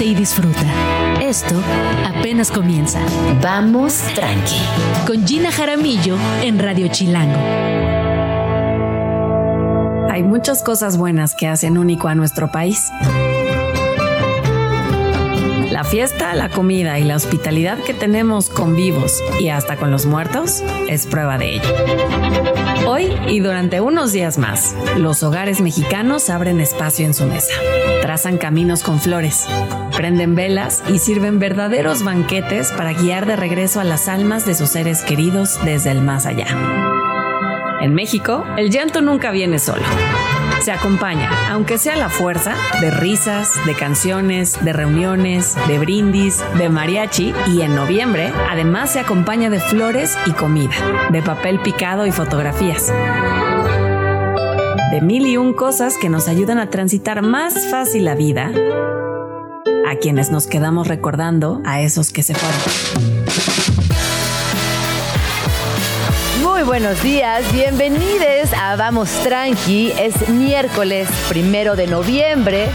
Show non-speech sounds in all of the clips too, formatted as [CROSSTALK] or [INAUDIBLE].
y disfruta. Esto apenas comienza. Vamos tranqui. Con Gina Jaramillo en Radio Chilango. Hay muchas cosas buenas que hacen único a nuestro país. La fiesta, la comida y la hospitalidad que tenemos con vivos y hasta con los muertos es prueba de ello. Hoy y durante unos días más, los hogares mexicanos abren espacio en su mesa, trazan caminos con flores, prenden velas y sirven verdaderos banquetes para guiar de regreso a las almas de sus seres queridos desde el más allá. En México, el llanto nunca viene solo se acompaña, aunque sea la fuerza, de risas, de canciones, de reuniones, de brindis, de mariachi y en noviembre además se acompaña de flores y comida, de papel picado y fotografías. De mil y un cosas que nos ayudan a transitar más fácil la vida a quienes nos quedamos recordando a esos que se fueron. Muy buenos días, bienvenidos a Vamos Tranqui. Es miércoles primero de noviembre,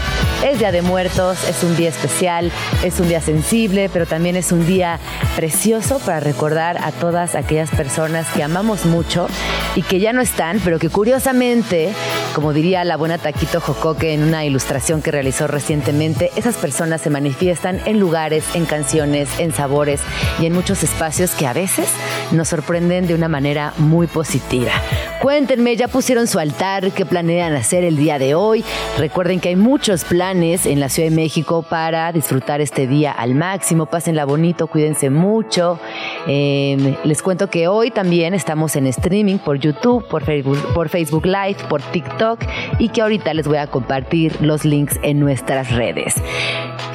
es Día de Muertos, es un día especial, es un día sensible, pero también es un día precioso para recordar a todas aquellas personas que amamos mucho y que ya no están, pero que curiosamente, como diría la buena Taquito Jocoque en una ilustración que realizó recientemente, esas personas se manifiestan en lugares, en canciones, en sabores y en muchos espacios que a veces nos sorprenden de una manera muy positiva. Cuéntenme, ¿ya pusieron su altar? ¿Qué planean hacer el día de hoy? Recuerden que hay muchos planes en la Ciudad de México para disfrutar este día al máximo. Pásenla bonito, cuídense mucho. Em, les cuento que hoy también estamos en streaming por YouTube, por Facebook, por Facebook Live, por TikTok y que ahorita les voy a compartir los links en nuestras redes.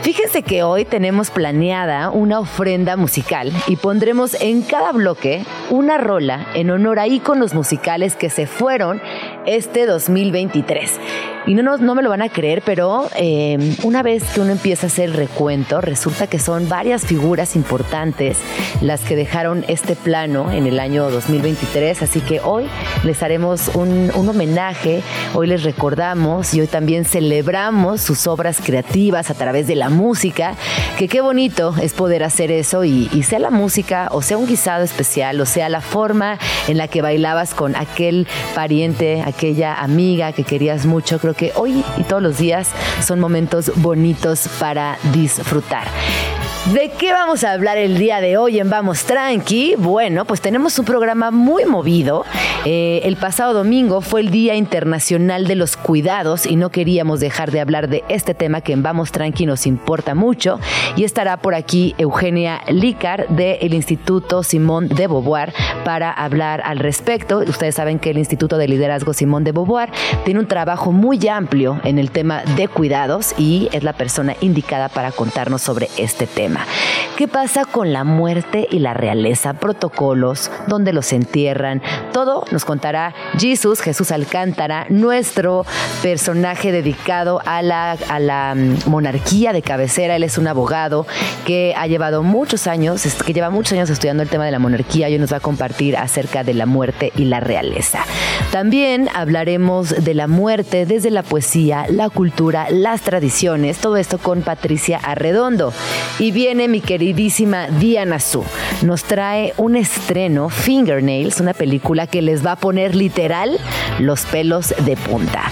Fíjense que hoy tenemos planeada una ofrenda musical y pondremos en cada bloque una rola en honor a íconos musicales que se fueron este 2023. Y no, no, me lo van a creer, pero em, una vez que uno empieza a hacer recuento, resulta que son varias figuras importantes las que dejaron este plano en el año 2023. Así que hoy les haremos un, homenaje, hoy les recordamos y hoy también celebramos sus obras creativas a través de la música, que qué bonito es poder hacer eso y, y sea la música o sea un guisado especial o sea la forma en la que bailabas con aquel pariente, aquella amiga que querías mucho. Creo que hoy y todos los días son momentos bonitos para disfrutar. ¿De qué vamos a hablar el día de hoy en Vamos Tranqui? Bueno, pues tenemos un programa muy movido. Eh, el pasado domingo fue el Día Internacional de los Cuidados y no queríamos dejar de hablar de este tema que en Vamos Tranqui nos importa mucho. Y estará por aquí Eugenia Lícar del Instituto Simón de Beauvoir para hablar al respecto. Ustedes saben que el Instituto de Liderazgo Simón de Beauvoir tiene un trabajo muy amplio en el tema de cuidados y es la persona indicada para contarnos sobre este tema. ¿Qué pasa con la muerte y la realeza? Protocolos, dónde los entierran. Todo nos contará Jesús, Jesús Alcántara, nuestro personaje dedicado a la, a la mm, monarquía de cabecera. Él es un abogado que ha llevado muchos años, que lleva muchos años estudiando el tema de la monarquía y hoy nos va a compartir acerca de la muerte y la realeza. También hablaremos de la muerte desde la poesía, la cultura, las tradiciones, todo esto con Patricia Arredondo. Y viene mi queridísima Diana Su. Nos trae un estreno, Fingernails, una película que les va a poner literal los pelos de punta.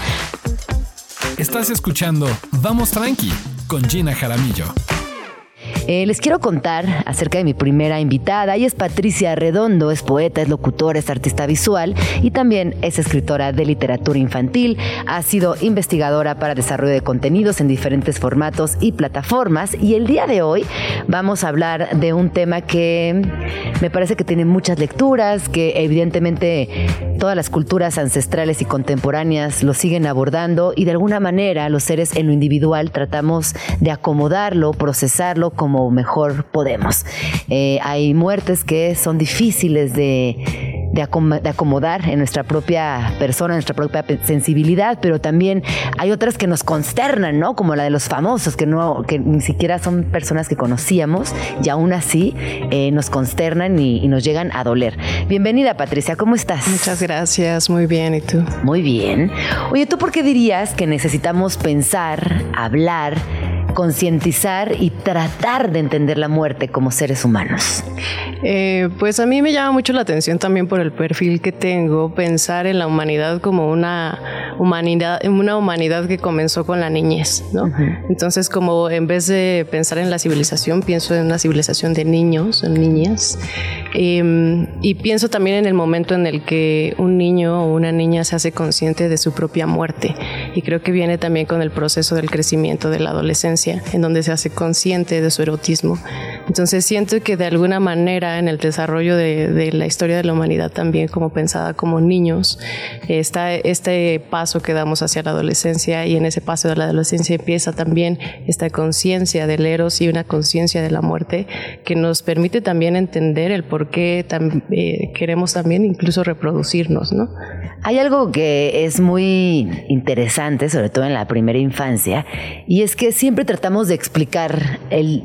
Estás escuchando Vamos Tranqui con Gina Jaramillo. Eh, les quiero contar acerca de mi primera invitada. Ella es Patricia Redondo, es poeta, es locutora, es artista visual y también es escritora de literatura infantil. Ha sido investigadora para desarrollo de contenidos en diferentes formatos y plataformas. Y el día de hoy vamos a hablar de un tema que me parece que tiene muchas lecturas, que evidentemente todas las culturas ancestrales y contemporáneas lo siguen abordando y de alguna manera los seres en lo individual tratamos de acomodarlo, procesarlo como mejor podemos. Eh, hay muertes que son difíciles de de, acomodar en nuestra propia persona, en nuestra propia sensibilidad, pero también hay otras que nos consternan, ¿no? Como la de los famosos, que no, que ni siquiera son personas que conocíamos y aún así eh, nos consternan y, nos llegan a doler. Bienvenida, Patricia, ¿cómo estás? Muchas gracias, muy bien, ¿y tú? Muy bien. Oye, ¿tú por qué dirías que necesitamos pensar, hablar, concientizar y tratar de entender la muerte como seres humanos? Eh, pues a mí me llama mucho la atención también por el perfil que tengo, pensar en la humanidad como una humanidad, una humanidad que comenzó con la niñez, ¿no? Entonces, como en vez de pensar en la civilización, pienso en una civilización de niños, en niñas, em, y pienso también en el momento en el que un niño o una niña se hace consciente de su propia muerte, y creo que viene también con el proceso del crecimiento de la adolescencia, en donde se hace consciente de su erotismo. Entonces, siento que de alguna manera en el desarrollo de, la historia de la humanidad también como pensada como niños, está este paso que damos hacia la adolescencia y en ese paso de la adolescencia empieza también esta conciencia del eros y una conciencia de la muerte que nos permite también entender el por qué eh, queremos también incluso reproducirnos, ¿no? Hay algo que es muy interesante, sobre todo en la primera infancia, y es que siempre tratamos de explicar el,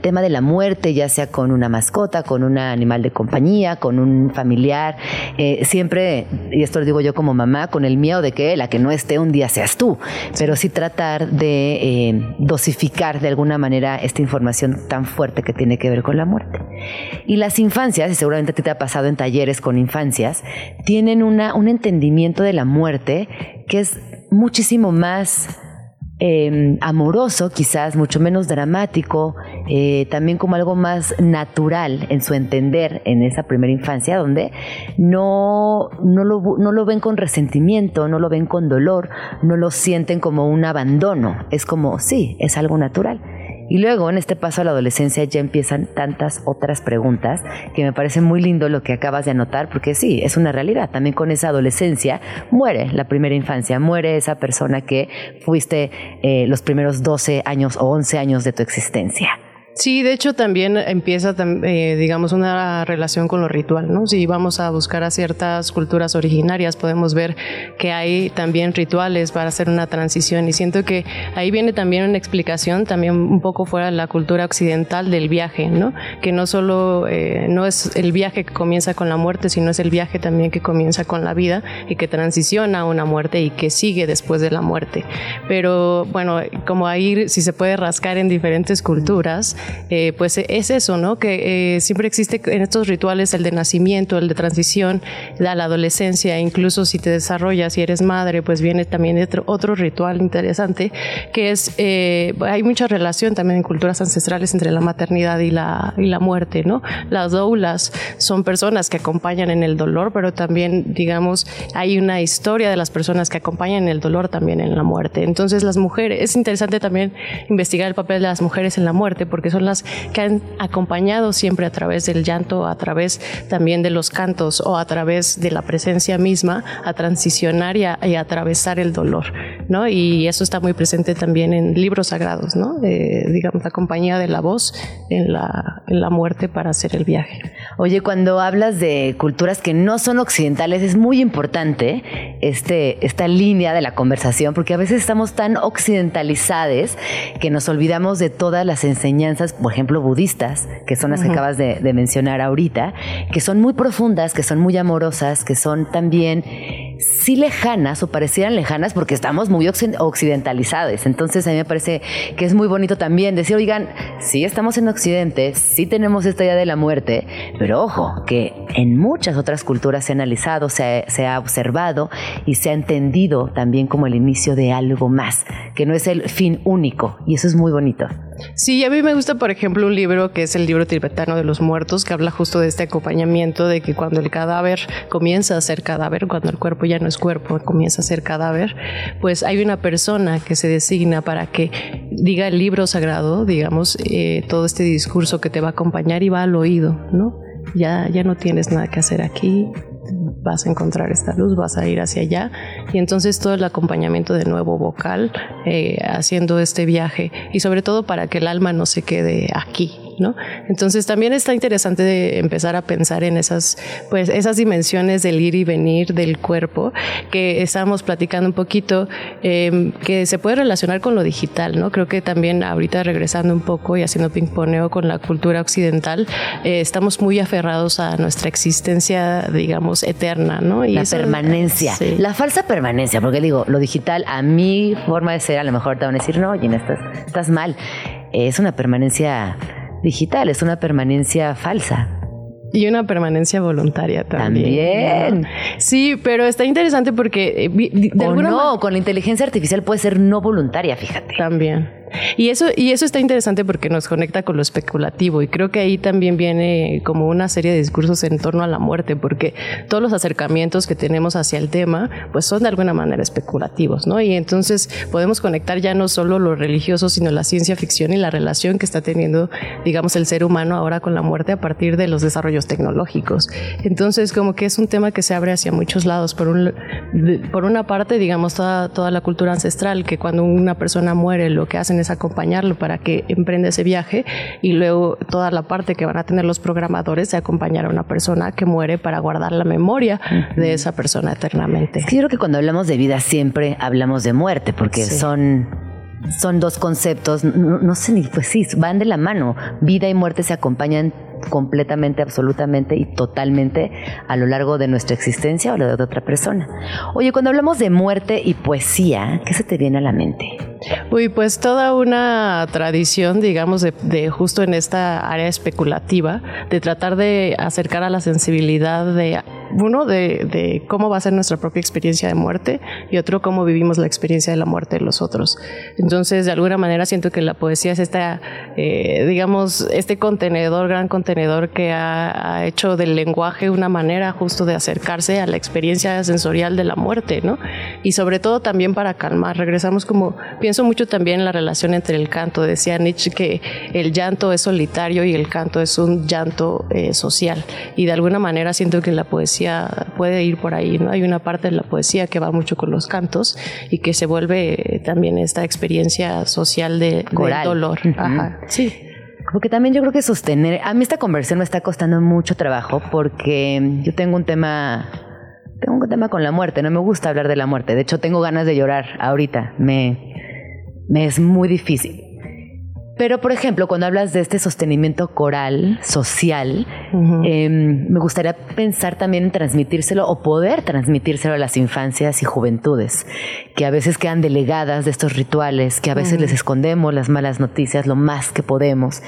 tema de la muerte, ya sea con una mascota, con un animal de compañía, con un familiar, eh, siempre, y esto lo digo yo como mamá, con el miedo de que la que no esté un día seas tú, pero sí tratar de eh, dosificar de alguna manera esta información tan fuerte que tiene que ver con la muerte. Y las infancias, y seguramente a ti te ha pasado en talleres con infancias, tienen un entendimiento de la muerte que es muchísimo más Em, amoroso, quizás mucho menos dramático, eh, también como algo más natural en su entender en esa primera infancia, donde no, no, lo, no lo ven con resentimiento, no lo ven con dolor, no lo sienten como un abandono, es como, sí, es algo natural. Y luego en este paso a la adolescencia ya empiezan tantas otras preguntas que me parece muy lindo lo que acabas de anotar, porque sí, es una realidad. También con esa adolescencia muere la primera infancia, muere esa persona que fuiste eh, los primeros 12 años o 11 años de tu existencia. Sí, de hecho también empieza, eh, digamos, una relación con lo ritual, ¿no? Si vamos a buscar a ciertas culturas originarias, podemos ver que hay también rituales para hacer una transición y siento que ahí viene también una explicación, también un poco fuera de la cultura occidental del viaje, ¿no? Que no solo, eh, no es el viaje que comienza con la muerte, sino es el viaje también que comienza con la vida y que transiciona a una muerte y que sigue después de la muerte. Pero bueno, como ahí si se puede rascar en diferentes culturas, eh, pues es eso, ¿no? Que eh, siempre existe en estos rituales el de nacimiento, el de transición, la, adolescencia, incluso si te desarrollas y eres madre, pues viene también otro, ritual interesante, que es, eh, hay mucha relación también en culturas ancestrales entre la maternidad y la, y la muerte, ¿no? Las doulas son personas que acompañan en el dolor, pero también, digamos, hay una historia de las personas que acompañan el dolor también en la muerte. Entonces, las mujeres, es interesante también investigar el papel de las mujeres en la muerte, porque son las que han acompañado siempre a través del llanto, a través también de los cantos o a través de la presencia misma a transicionar y a, atravesar el dolor, ¿no? Y eso está muy presente también en libros sagrados, ¿no? Eh, digamos, la compañía de la voz en la, en la muerte para hacer el viaje. Oye, cuando hablas de culturas que no son occidentales, es muy importante este, esta línea de la conversación, porque a veces estamos tan occidentalizados que nos olvidamos de todas las enseñanzas por ejemplo, budistas, que son las que acabas de, mencionar ahorita, que son muy profundas, que son muy amorosas, que son también sí lejanas o parecieran lejanas porque estamos muy occidentalizados. Entonces a mí me parece que es muy bonito también decir, oigan, sí estamos en Occidente, sí tenemos esta idea de la muerte, pero ojo, que en muchas otras culturas se ha analizado, se se ha observado y se ha entendido también como el inicio de algo más, que no es el fin único. Y eso es muy bonito. Sí, a mí me gusta, por ejemplo, un libro que es el libro tibetano de los muertos, que habla justo de este acompañamiento de que cuando el cadáver comienza a ser cadáver, cuando el cuerpo ya no es cuerpo, comienza a ser cadáver, pues hay una persona que se designa para que diga el libro sagrado, digamos, eh, todo este discurso que te va a acompañar y va al oído, ¿no? Ya, ya no tienes nada que hacer aquí, vas a encontrar esta luz, vas a ir hacia allá. Y entonces todo el acompañamiento de nuevo vocal, eh, haciendo este viaje y sobre todo para que el alma no se quede aquí, ¿no? Entonces también está interesante de empezar a pensar en esas, pues, esas dimensiones del ir y venir del cuerpo que estábamos platicando un poquito, em, que se puede relacionar con lo digital, ¿no? Creo que también ahorita regresando un poco y haciendo ping-poneo con la cultura occidental, eh, estamos muy aferrados a nuestra existencia, digamos, eterna, ¿no? Y la permanencia, la falsa permanencia, porque digo, lo digital a mi forma de ser, a lo mejor te van a decir, no, Gina, estás, estás mal. Es una permanencia digital, es una permanencia falsa. Y una permanencia voluntaria también. También. Sí, pero está interesante porque eh, de o no, con la inteligencia artificial puede ser no voluntaria, fíjate. También. Y eso, y eso está interesante porque nos conecta con lo especulativo y creo que ahí también viene como una serie de discursos en torno a la muerte, porque todos los acercamientos que tenemos hacia el tema pues son de alguna manera especulativos, ¿no? Y entonces podemos conectar ya no solo lo religioso, sino la ciencia ficción y la relación que está teniendo, digamos, el ser humano ahora con la muerte a partir de los desarrollos tecnológicos. Entonces, como que es un tema que se abre hacia muchos lados. Por, un, por una parte, digamos, toda, toda la cultura ancestral, que cuando una persona muere, lo que hacen es acompañarlo para que emprenda ese viaje y luego toda la parte que van a tener los programadores de acompañar a una persona que muere para guardar la memoria de esa persona eternamente. yo creo que cuando hablamos de vida siempre hablamos de muerte porque son son dos conceptos, no, no, sé ni, pues sí, van de la mano. Vida y muerte se acompañan completamente, absolutamente y totalmente a lo largo de nuestra existencia o la de otra persona. Oye, cuando hablamos de muerte y poesía, ¿qué se te viene a la mente? Uy, pues toda una tradición, digamos, de, justo en esta área especulativa, de tratar de acercar a la sensibilidad de uno de, cómo va a ser nuestra propia experiencia de muerte y otro cómo vivimos la experiencia de la muerte de los otros. Entonces, de alguna manera siento que la poesía es esta, eh, digamos, este contenedor, gran contenedor que ha, ha, hecho del lenguaje una manera justo de acercarse a la experiencia sensorial de la muerte, ¿no? Y sobre todo también para calmar. Regresamos como Pienso mucho también en la relación entre el canto. Decía Nietzsche que el llanto es solitario y el canto es un llanto eh, social. Y de alguna manera siento que la poesía puede ir por ahí. ¿no? Hay una parte de la poesía que va mucho con los cantos y que se vuelve eh, también esta experiencia social de, dolor. Ajá, sí. Porque también yo creo que sostener, a mí esta conversión me está costando mucho trabajo porque yo tengo un tema tengo un tema con la muerte, no me gusta hablar de la muerte. De hecho, tengo ganas de llorar ahorita. Me, me es muy difícil. Pero, por ejemplo, cuando hablas de este sostenimiento coral, social, em, me gustaría pensar también en transmitírselo o poder transmitírselo a las infancias y juventudes, que a veces quedan delegadas de estos rituales, que a veces les escondemos las malas noticias lo más que podemos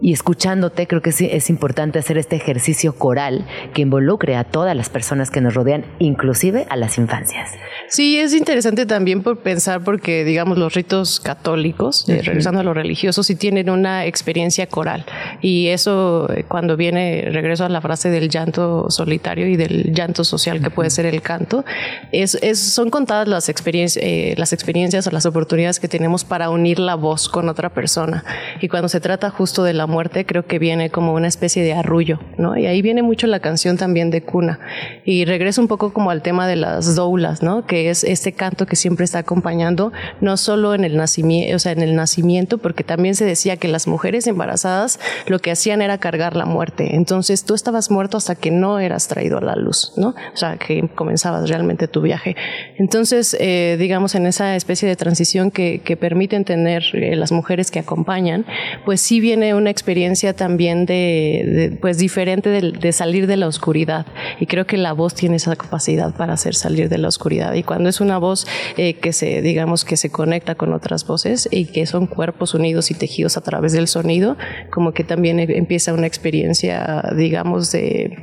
y escuchándote, creo que sí es importante hacer este ejercicio coral que involucre a todas las personas que nos rodean, inclusive a las infancias. Sí, es interesante también por pensar porque, digamos, los ritos católicos, eh, regresando a lo religioso, sí tienen una experiencia coral. Y eso, eh, cuando viene, regreso a la frase del llanto solitario y del llanto social que puede ser el canto, es, es son contadas las, experiencias eh, las experiencias o las oportunidades que tenemos para unir la voz con otra persona. Y cuando se trata justo de la muerte creo que viene como una especie de arrullo, ¿no? Y ahí viene mucho la canción también de cuna. Y regreso un poco como al tema de las doulas, ¿no? Que es este canto que siempre está acompañando, no solo en el nacimiento, o sea, en el nacimiento, porque también se decía que las mujeres embarazadas lo que hacían era cargar la muerte. Entonces tú estabas muerto hasta que no eras traído a la luz, ¿no? O sea, que comenzabas realmente tu viaje. Entonces, eh, digamos, en esa especie de transición que, que permiten tener eh, las mujeres que acompañan, pues sí viene una experiencia también de, pues diferente de, salir de la oscuridad. Y creo que la voz tiene esa capacidad para hacer salir de la oscuridad. Y cuando es una voz eh, que se digamos que se conecta con otras voces y que son cuerpos unidos y tejidos a través del sonido como que también empieza una experiencia digamos de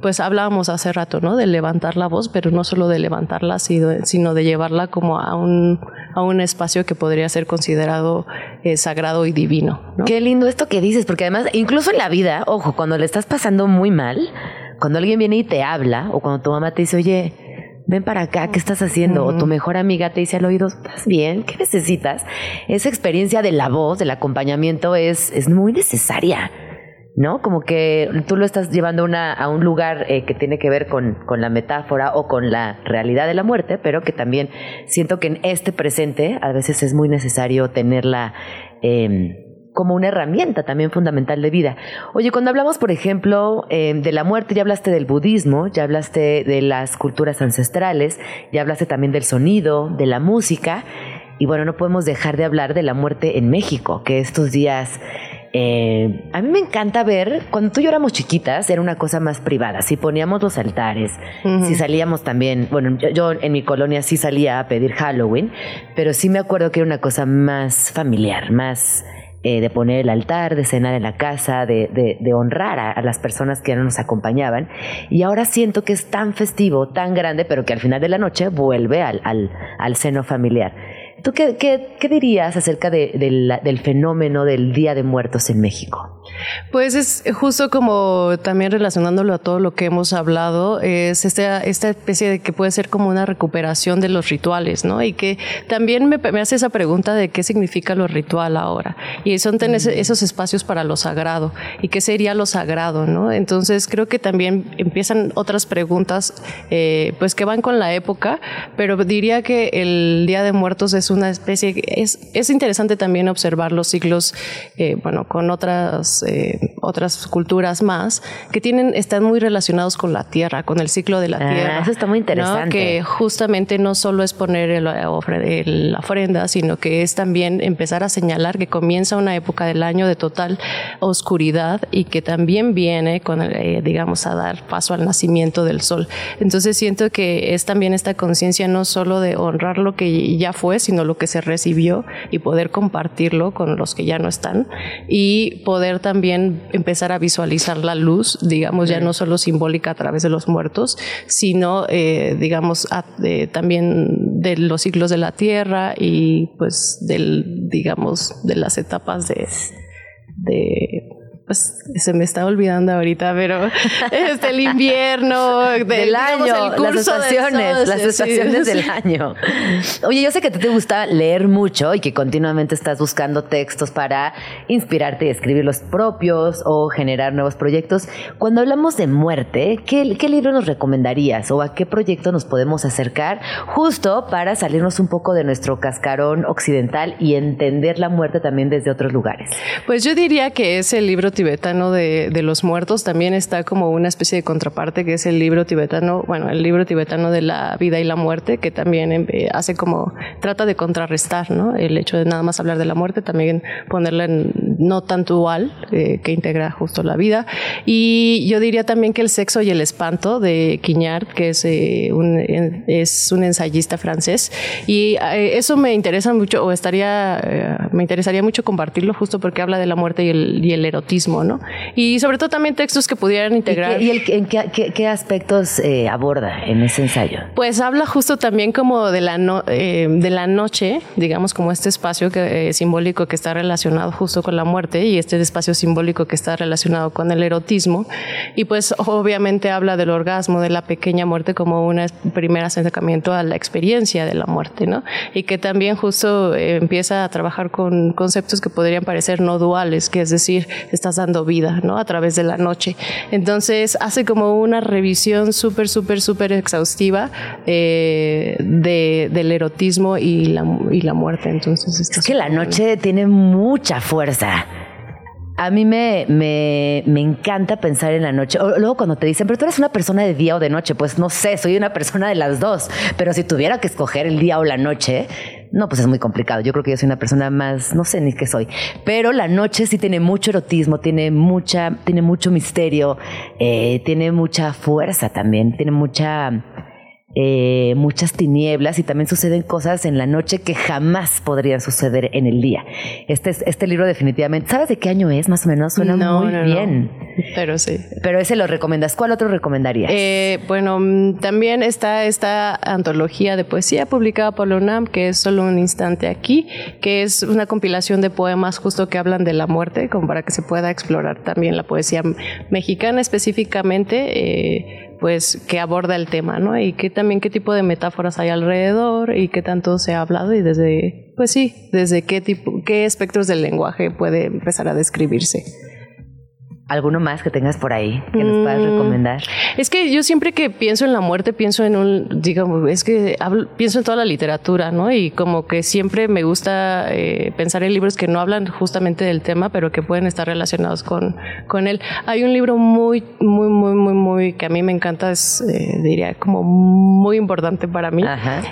pues hablábamos hace rato, ¿no? De levantar la voz, pero no solo de levantarla, sino de llevarla como a un, a un espacio que podría ser considerado eh, sagrado y divino. Qué lindo esto que dices, porque además, incluso en la vida, ojo, cuando le estás pasando muy mal, cuando alguien viene y te habla, o cuando tu mamá te dice, oye, ven para acá, ¿qué estás haciendo? O tu mejor amiga te dice al oído, ¿estás bien? ¿Qué necesitas? Esa experiencia de la voz, del acompañamiento, es, es muy necesaria. ¿No? Como que tú lo estás llevando a un lugar eh, que tiene que ver con, la metáfora o con la realidad de la muerte, pero que también siento que en este presente a veces es muy necesario tenerla eh, como una herramienta también fundamental de vida. Oye, cuando hablamos, por ejemplo, eh, de la muerte, ya hablaste del budismo, ya hablaste de las culturas ancestrales, ya hablaste también del sonido, de la música, y bueno, no podemos dejar de hablar de la muerte en México, que estos días... Eh, a mí me encanta ver, cuando tú y yo éramos chiquitas, era una cosa más privada. Si poníamos los altares, si salíamos también, bueno, yo, yo, en mi colonia sí salía a pedir Halloween, pero sí me acuerdo que era una cosa más familiar, más eh, de poner el altar, de cenar en la casa, de, de, honrar a, las personas que no nos acompañaban. Y ahora siento que es tan festivo, tan grande, pero que al final de la noche vuelve al, al, al seno familiar. ¿Tú qué, qué, dirías acerca del fenómeno del Día de Muertos en México? Pues es justo como también relacionándolo a todo lo que hemos hablado, es esta, esta especie de que puede ser como una recuperación de los rituales, ¿no? Y que también me, hace esa pregunta de qué significa lo ritual ahora. Y son tener mm. esos espacios para lo sagrado. ¿Y qué sería lo sagrado, no? Entonces creo que también empiezan otras preguntas, eh, pues que van con la época, pero diría que el Día de Muertos es una especie, es, es interesante también observar los siglos, eh, bueno, con otras, eh, otras culturas más, que tienen, están muy relacionados con la tierra, con el ciclo de la ah, tierra. Eso está muy interesante. Que justamente no solo es poner la ofrenda, sino que es también empezar a señalar que comienza una época del año de total oscuridad y que también viene con, eh, digamos, a dar paso al nacimiento del sol. Entonces siento que es también esta conciencia no solo de honrar lo que ya fue, sino lo que se recibió y poder compartirlo con los que ya no están y poder también empezar a visualizar la luz, digamos, ya no solo simbólica a través de los muertos, sino, eh, digamos, también de los ciclos de la tierra y pues del, digamos, de las etapas de, de pues se me está olvidando ahorita, pero este el invierno [LAUGHS] del año, las estaciones, las estaciones del [LAUGHS] año. Oye, yo sé que te gusta leer mucho y que continuamente estás buscando textos para inspirarte y escribir los propios o generar nuevos proyectos. Cuando hablamos de muerte, ¿qué, qué libro nos recomendarías o a qué proyecto nos podemos acercar justo para salirnos un poco de nuestro cascarón occidental y entender la muerte también desde otros lugares? Pues yo diría que es el libro tibetano de, de, los muertos también está como una especie de contraparte que es el libro tibetano, bueno, el libro tibetano de la vida y la muerte, que también eh, hace como, trata de contrarrestar, ¿no? El hecho de nada más hablar de la muerte, también ponerla en no tan dual, eh, que integra justo la vida. Y yo diría también que El sexo y el espanto de Quignard, que es, eh, un, es un ensayista francés. Y eso me interesa mucho, o estaría, me interesaría mucho compartirlo justo porque habla de la muerte y el, y el erotismo y sobre todo también textos que pudieran integrar. ¿Y, en qué, aspectos eh, aborda en ese ensayo? Pues habla justo también como de la, eh, de la noche, digamos como este espacio que, eh, simbólico que está relacionado justo con la muerte y este espacio simbólico que está relacionado con el erotismo. Y pues obviamente habla del orgasmo, de la pequeña muerte como un primer acercamiento a la experiencia de la muerte, ¿no? Y que también justo empieza a trabajar con conceptos que podrían parecer no duales, que es decir, estás dando vida, ¿no? A través de la noche. Entonces hace como una revisión súper, súper, súper exhaustiva eh, de, del erotismo y la, y la muerte. Entonces es que la noche tiene mucha fuerza. A mí me, me, me, encanta pensar en la noche. Luego cuando te dicen, pero tú eres una persona de día o de noche, pues no sé, soy una persona de las dos. Pero si tuviera que escoger el día o la noche, no, pues es muy complicado. Yo creo que yo soy una persona más, no sé ni qué soy. Pero la noche sí tiene mucho erotismo, tiene mucha, tiene mucho misterio, eh, tiene mucha fuerza también, tiene mucha eh, muchas tinieblas y también suceden cosas en la noche que jamás podrían suceder en el día. Este, este libro definitivamente, ¿sabes de qué año es más o menos? Suena muy bien. Pero sí. Pero ese lo recomiendas. ¿Cuál otro recomendarías? Eh, bueno, mm, también está esta antología de poesía publicada por la UNAM, que es solo un instante aquí, que es una compilación de poemas justo que hablan de la muerte, como para que se pueda explorar también la poesía mexicana específicamente. Eh, pues que aborda el tema, ¿no? Y que también qué tipo de metáforas hay alrededor y qué tanto se ha hablado y desde, pues sí, desde qué tipo, qué espectros del lenguaje puede empezar a describirse. ¿Alguno más que tengas por ahí que nos puedas Mm. recomendar? Es que yo siempre que pienso en la muerte pienso en un, digamos, es que hablo- pienso en toda la literatura, ¿no? Y como que siempre me gusta eh, pensar en libros que no hablan justamente del tema, pero que pueden estar relacionados con, con él. Hay un libro muy, muy, muy, muy, muy, que a mí me encanta, es, eh, diría, como muy importante para mí,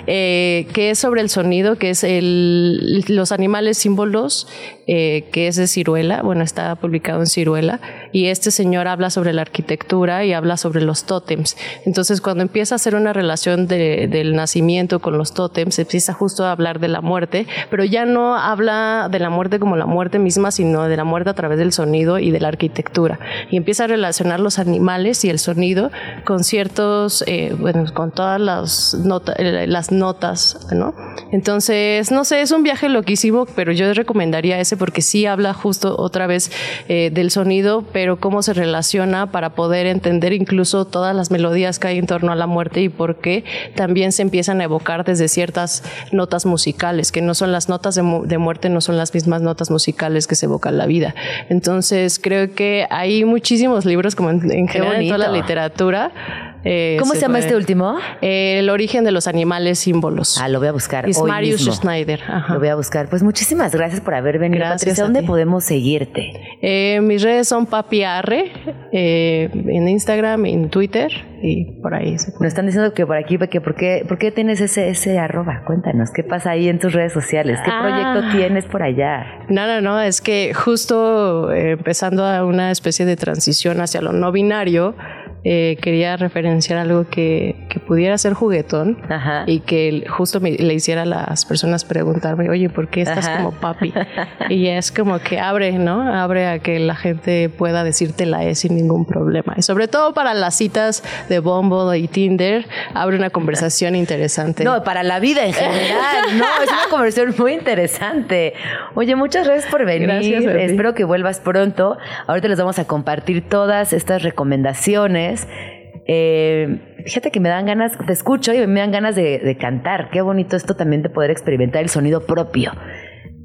eh, que es sobre el sonido, que es el, los animales símbolos, eh, que es de Ciruela, bueno, está publicado en Ciruela, y este señor habla sobre la arquitectura y habla sobre los tótems. Entonces, cuando empieza a hacer una relación de- del nacimiento con los tótems, empieza justo a hablar de la muerte, pero ya no habla de la muerte como la muerte misma, sino de la muerte a través del sonido y de la arquitectura. Y empieza a relacionar los animales y el sonido con ciertos, eh, bueno, con todas las, nota- eh, las notas, ¿no? Entonces, no sé, es un viaje loquísimo, pero yo recomendaría ese porque sí habla justo otra vez eh, del sonido, pero cómo se relaciona para poder entender incluso todas las melodías que hay en torno a la muerte y por qué también se empiezan a evocar desde ciertas notas musicales, que no son las notas de, mu- de muerte, no son las mismas notas musicales que se evocan la vida. Entonces, creo que hay muchísimos libros, como en, en general en toda la literatura. eh, ¿Cómo se llama este último? eh, el origen de los animales símbolos. Ah, lo voy a buscar Es hoy Marius mismo. Schneider. ajá. Lo voy a buscar. Pues muchísimas gracias por haber venido. Gracias Patricia, ¿dónde podemos seguirte? Eh, mis redes son Papi Arre, eh, en Instagram, en Twitter y por ahí. se. Nos están diciendo que por aquí, que por qué, por qué tienes ese, ese arroba. Cuéntanos, ¿qué pasa ahí en tus redes sociales? ¿Qué Ah. proyecto tienes por allá? No, no, no, es que justo eh, empezando a una especie de transición hacia lo no binario, eh, quería referenciar algo que, que pudiera ser juguetón Ajá. y que justo me- le hiciera a las personas preguntarme, oye, ¿por qué estás Ajá. como papi? [LAUGHS] y es como que abre, ¿no? Abre a que la gente pueda decirte la E sin ningún problema. Y sobre todo para las citas de Bumble y Tinder, abre una conversación [LAUGHS] interesante. No, para la vida en general. No, [LAUGHS] es una conversación muy interesante. Oye, muchas gracias por venir. Gracias. Espero que vuelvas pronto. Ahorita les vamos a compartir todas estas recomendaciones. Eh, fíjate que me dan ganas, te escucho y me dan ganas de, de cantar. Qué bonito esto también de poder experimentar el sonido propio.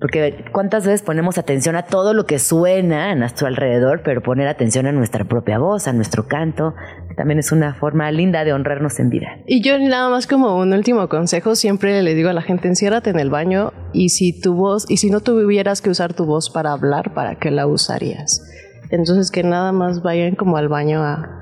Porque cuántas veces ponemos atención a todo lo que suena a nuestro alrededor, pero poner atención a nuestra propia voz, a nuestro canto, también es una forma linda de honrarnos en vida. Y yo nada más como un último consejo, siempre le digo a la gente, enciérrate en el baño y si tu voz, y si no tuvieras que usar tu voz para hablar, ¿para qué la usarías? Entonces que nada más vayan como al baño a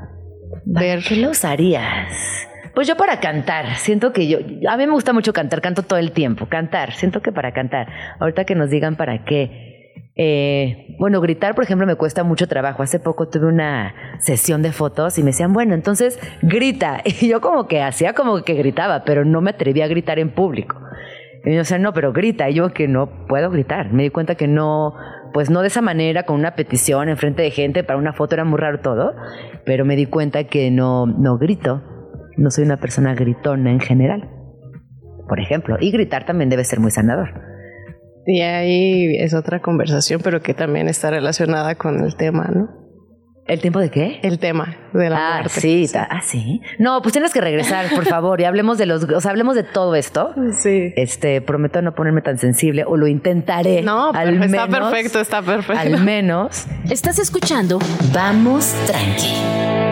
ver. ¿Qué lo usarías? Pues yo para cantar, siento que yo, a mí me gusta mucho cantar, canto todo el tiempo, cantar, siento que para cantar, ahorita que nos digan para qué. Eh, bueno, gritar, por ejemplo, me cuesta mucho trabajo. Hace poco tuve una sesión de fotos y me decían, bueno, entonces grita. [LAUGHS] Y yo como que hacía como que gritaba, pero no me atrevía a gritar en público. Y o sea, no, pero grita. Y yo que no puedo gritar. Me di cuenta que no, pues no de esa manera, con una petición enfrente de gente, para una foto era muy raro todo. Pero me di cuenta que no, no grito. No soy una persona gritona en general. Por ejemplo. Y gritar también debe ser muy sanador. Y ahí es otra conversación, pero que también está relacionada con el tema, ¿no? ¿El tiempo de qué? El tema de la ah, muerte. sí, ah, sí. No, pues tienes que regresar, por favor, y hablemos de los, o sea, hablemos de todo esto. Sí. Este, prometo no ponerme tan sensible, o lo intentaré. No, al pero está menos, perfecto, está perfecto. Al menos. Estás escuchando Vamos Tranqui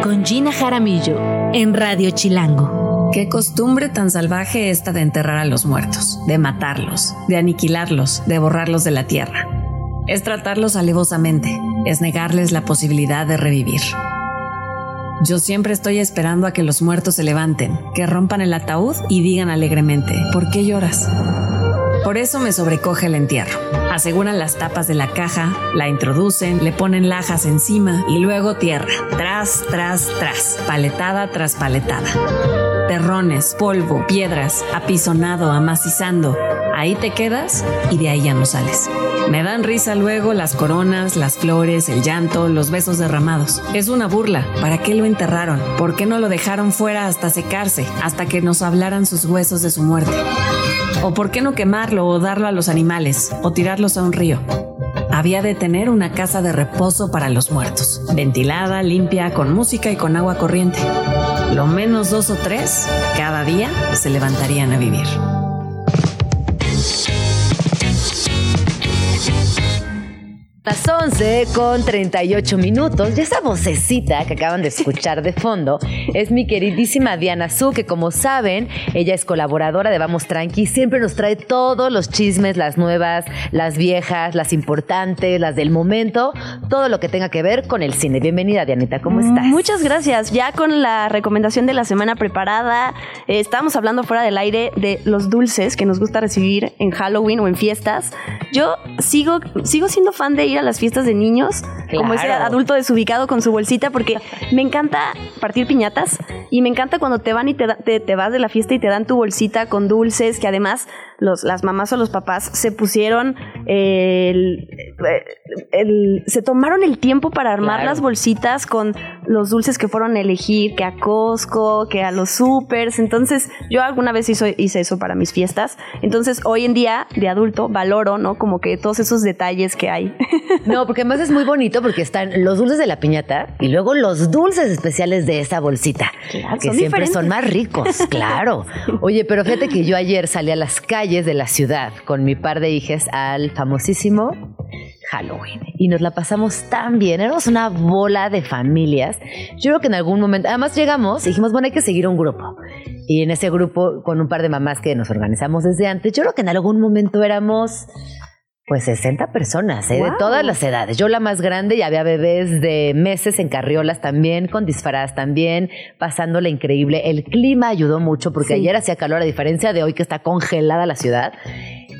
con Gina Jaramillo en Radio Chilango. Qué costumbre tan salvaje esta de enterrar a los muertos, de matarlos, de aniquilarlos, de borrarlos de la tierra. Es tratarlos alevosamente, es negarles la posibilidad de revivir. Yo siempre estoy esperando a que los muertos se levanten, que rompan el ataúd y digan alegremente, ¿por qué lloras? Por eso me sobrecoge el entierro. Aseguran las tapas de la caja, la introducen, le ponen lajas encima y luego tierra, tras, tras, tras, paletada tras paletada. Terrones, polvo, piedras, apisonado, amacizando. Ahí te quedas y de ahí ya no sales. Me dan risa luego las coronas, las flores, el llanto, los besos derramados. Es una burla. ¿Para qué lo enterraron? ¿Por qué no lo dejaron fuera hasta secarse, hasta que nos hablaran sus huesos de su muerte? ¿O por qué no quemarlo o darlo a los animales o tirarlos a un río? Había de tener una casa de reposo para los muertos, ventilada, limpia, con música y con agua corriente. Lo menos dos o tres cada día se levantarían a vivir. Las 11 con 38 minutos. Y esa vocecita que acaban de escuchar de fondo es mi queridísima Diana Su, que como saben, ella es colaboradora de Vamos Tranqui. Siempre nos trae todos los chismes, las nuevas, las viejas, las importantes, las del momento, todo lo que tenga que ver con el cine. Bienvenida, Dianita, ¿cómo estás? Muchas gracias. Ya con la recomendación de la semana preparada, eh, estábamos hablando fuera del aire de los dulces que nos gusta recibir en Halloween o en fiestas. Yo sigo, sigo siendo fan de ir a las fiestas de niños, como ese adulto desubicado con su bolsita, porque me encanta partir piñatas y me encanta cuando te van y te, te, te vas de la fiesta y te dan tu bolsita con dulces, que además los, las mamás o los papás se pusieron el, el- se tomaron el tiempo para armar Claro. las bolsitas con los dulces que fueron a elegir, que a Costco, que a los supers. Entonces, yo alguna vez hizo- hice eso para mis fiestas. Entonces, hoy en día, de adulto, valoro, ¿no? Como que todos esos detalles que hay. [LAUGHS] No, porque además es muy bonito porque están los dulces de la piñata y luego los dulces especiales de esa bolsita, Claro, que son siempre diferentes. son más ricos, claro. [LAUGHS] Oye, pero fíjate que yo ayer salí a las calles de la ciudad con mi par de hijas al famosísimo Halloween y nos la pasamos tan bien, éramos una bola de familias. Yo creo que en algún momento, además llegamos y dijimos, bueno, hay que seguir un grupo. Y en ese grupo, con un par de mamás que nos organizamos desde antes, yo creo que en algún momento éramos pues 60 personas, ¿eh? de todas las edades. Yo la más grande y había bebés de meses en carriolas también, con disfraz también, pasándola increíble. El clima ayudó mucho porque Sí. ayer hacía calor a diferencia de hoy que está congelada la ciudad.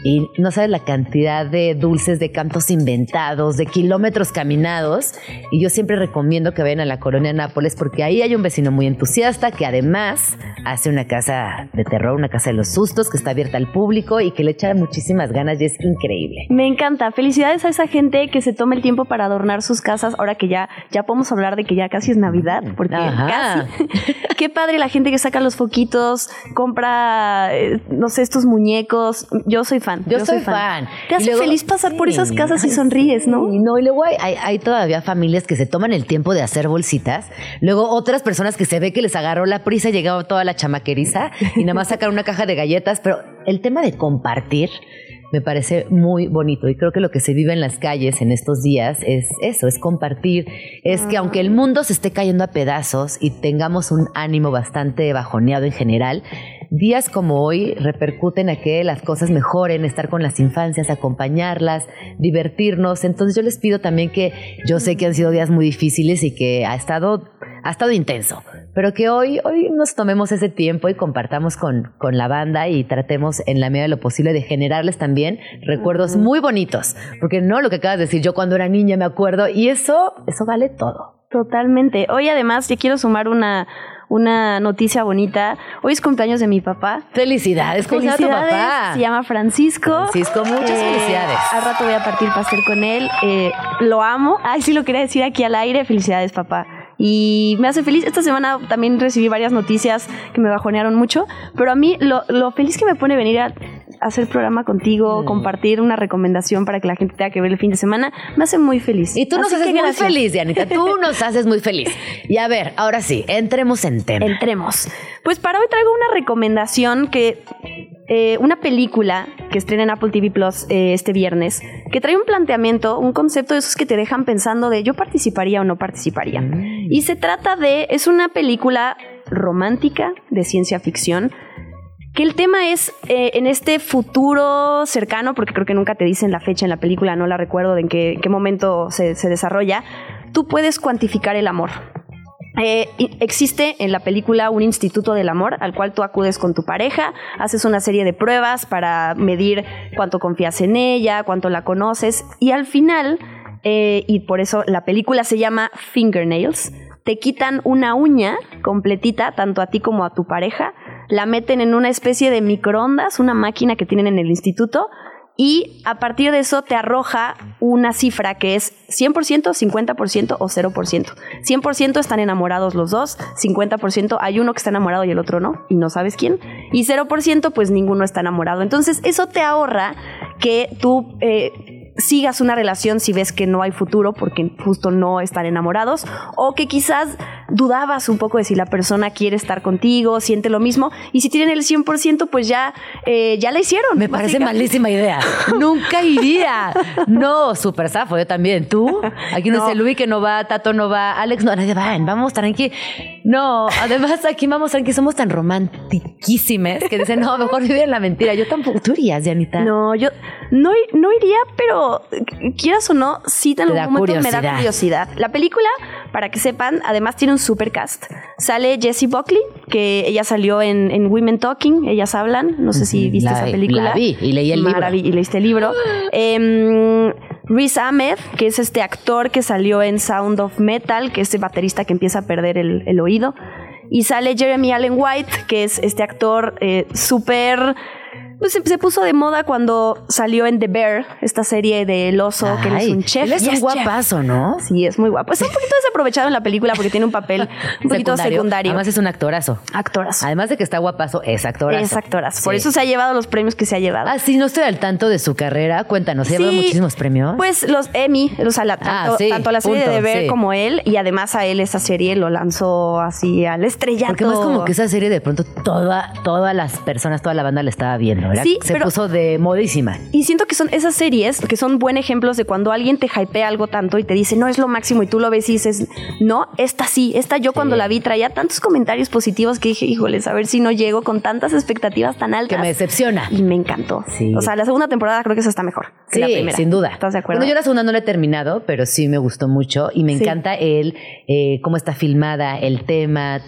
Y no sabes la cantidad de dulces, de cantos inventados, de kilómetros caminados. Y yo siempre recomiendo que vayan a la colonia Nápoles porque ahí hay un vecino muy entusiasta que además hace una casa de terror, una casa de los sustos que está abierta al público y que le echa muchísimas ganas y es increíble. Me encanta. Felicidades a esa gente que se toma el tiempo para adornar sus casas. Ahora que ya, ya podemos hablar de que ya casi es Navidad, porque Ajá. casi. [LAUGHS] Qué padre la gente que saca los foquitos, compra, eh, no sé, estos muñecos. Yo soy fan. Yo, soy fan. Te Y hace luego- feliz pasar por esas casas y sonríes, ¿no? sí, no, y luego hay, hay- hay todavía familias que se toman el tiempo de hacer bolsitas. Luego otras personas que se ve que les agarró la prisa, llegaba toda la chamaqueriza y nada más sacar una caja de galletas. Pero el tema de compartir me parece muy bonito y creo que lo que se vive en las calles en estos días es eso, es compartir. Es que aunque el mundo se esté cayendo a pedazos y tengamos un ánimo bastante bajoneado en general, días como hoy repercuten a que las cosas mejoren, estar con las infancias, acompañarlas, divertirnos. Entonces yo les pido también que yo sé que han sido días muy difíciles y que ha estado, ha estado intenso, pero que hoy, hoy nos tomemos ese tiempo y compartamos con, con la banda y tratemos en la medida de lo posible de generarles también recuerdos muy bonitos, porque no lo que acabas de decir, yo cuando era niña me acuerdo y eso, eso vale todo. Totalmente. Hoy además, yo quiero sumar una, una noticia bonita. Hoy es cumpleaños de mi papá. Felicidades, ¿cómo se llama tu Felicidades, papá? Se llama Francisco. Francisco, muchas Eh, felicidades. Al rato voy a partir pastel con él. Eh, lo amo. Ay, sí lo quería decir aquí al aire. Felicidades, papá. Y me hace feliz. Esta semana también recibí varias noticias que me bajonearon mucho. Pero a mí lo, lo feliz que me pone venir a hacer programa contigo, Mm. compartir una recomendación para que la gente tenga que ver el fin de semana, me hace muy feliz. Y tú nos haces muy gracias. feliz, Dianita. Tú [LAUGHS] nos haces muy feliz. Y a ver, ahora sí, entremos en tema. Entremos. Pues para hoy traigo una recomendación que. eh, una película que estrena en Apple TV Plus eh, este viernes, que trae un planteamiento, un concepto de esos que te dejan pensando de yo participaría o no participaría. Y se trata de. Es una película romántica de ciencia ficción. El tema es eh, en este futuro cercano, porque creo que nunca te dicen la fecha en la película, no la recuerdo de en qué, momento se, se desarrolla, tú puedes cuantificar el amor. Eh, existe en la película un instituto del amor al cual tú acudes con tu pareja, haces una serie de pruebas para medir cuánto confías en ella, cuánto la conoces y al final, eh, y por eso la película se llama Fingernails, te quitan una uña completita, tanto a ti como a tu pareja, la meten en una especie de microondas, una máquina que tienen en el instituto, y a partir de eso te arroja una cifra que es 100%, 50% o 0%. 100% están enamorados los dos, 50% hay uno que está enamorado y el otro no, y no sabes quién, y 0% pues ninguno está enamorado. Entonces eso te ahorra que tú... eh, sigas una relación si ves que no hay futuro porque justo no están enamorados o que quizás dudabas un poco de si la persona quiere estar contigo, siente lo mismo, y si tienen el 100%, pues ya, eh, ya la hicieron. Me parece malísima idea. [LAUGHS] Nunca iría. No, súper zafo, yo también. ¿Tú? Aquí no, [LAUGHS] No. sé, Luis que no va, Tato no va, Alex no, nadie va, vamos tranqui. No, además aquí vamos tranqui, somos tan romantiquísimas que dicen, no, mejor vivir en la mentira. Yo tampoco. ¿Tú irías, Janita? No, yo no, no iría, pero quieras o no, sí en algún momento me da curiosidad. La película, para que sepan, además tiene un super cast. Sale Jessie Buckley, que ella salió en, en Women Talking, ellas hablan. No sé si viste La- esa película. la vi y leí el libro. Y leíste el libro. [GASPS] Em, Riz Ahmed, que es este actor que salió en Sound of Metal, que es el baterista que empieza a perder el, oído. Y sale Jeremy Allen White, que es este actor eh, súper... Pues se, se puso de moda cuando salió en The Bear, esta serie de El Oso, que él es un chef. Él es un guapazo, ¿no? Sí, es muy guapo. Está un poquito desaprovechado en la película porque tiene un papel un poquito secundario. Además es un actorazo. Actorazo. Además de que está guapazo, es actorazo. Es actorazo. Por eso se ha llevado los premios que se ha llevado. Ah, sí, no estoy al tanto de su carrera. Cuéntanos, ¿se lleva Sí, muchísimos premios? Pues los Emmy, o sea, la- Ah, tanto, sí, tanto la serie punto, de Bear sí. como él, y además a él esa serie lo lanzó así al estrellato. Porque más como que esa serie de pronto toda, todas las personas, toda la banda la estaba viendo, ¿verdad? Sí, Se pero- puso de modísima. Y siento que son esas series que son buen ejemplos de cuando alguien te hypea algo tanto y te dice, no es lo máximo, y tú lo ves y dices, no, esta sí, esta yo cuando la vi traía tantos comentarios positivos que dije, híjoles, a ver si no llego con tantas expectativas tan altas. Que me decepciona. Y me encantó. Sí. O sea, la segunda temporada creo que esa está mejor. que Sí, la primera. sin duda. ¿Estás de acuerdo? Bueno, yo la segunda no la he terminado, pero sí me gustó mucho y me Sí. encanta el eh, cómo está filmada, el tema,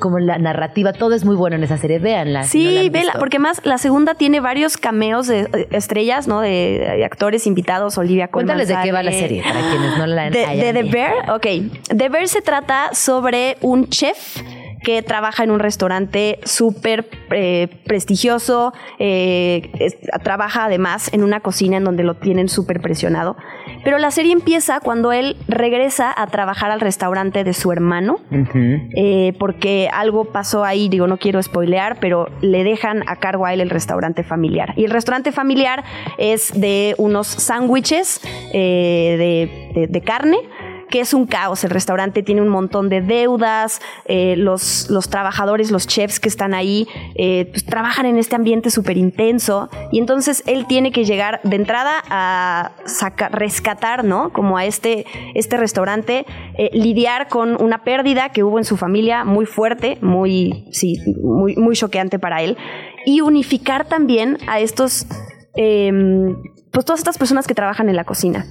como la narrativa, todo es muy bueno en esa serie. Véanla. si no la Sí, vela, porque más la segunda tiene varios cameos de eh, estrellas, ¿no? De, de actores invitados, Olivia Colman. Cuéntales de qué va la serie, para quienes no la han De, de The. Bear, ok. The Bear se trata sobre un chef que trabaja en un restaurante súper eh, prestigioso, eh, es- trabaja además en una cocina en donde lo tienen súper presionado. Pero la serie empieza cuando él regresa a trabajar al restaurante de su hermano, eh, porque algo pasó ahí, digo, no quiero spoilear, pero le dejan a cargo a él el restaurante familiar. Y el restaurante familiar es de unos sándwiches de, de- de carne que es un caos. El restaurante tiene un montón de deudas, eh, los, los trabajadores, los chefs que están ahí, eh, pues, trabajan en este ambiente súper intenso y entonces él tiene que llegar de entrada a rescatar, ¿no? Como a este, este restaurante, eh, lidiar con una pérdida que hubo en su familia muy fuerte, muy, sí, muy, muy choqueante para él y unificar también a estos, em, pues todas estas personas que trabajan en la cocina.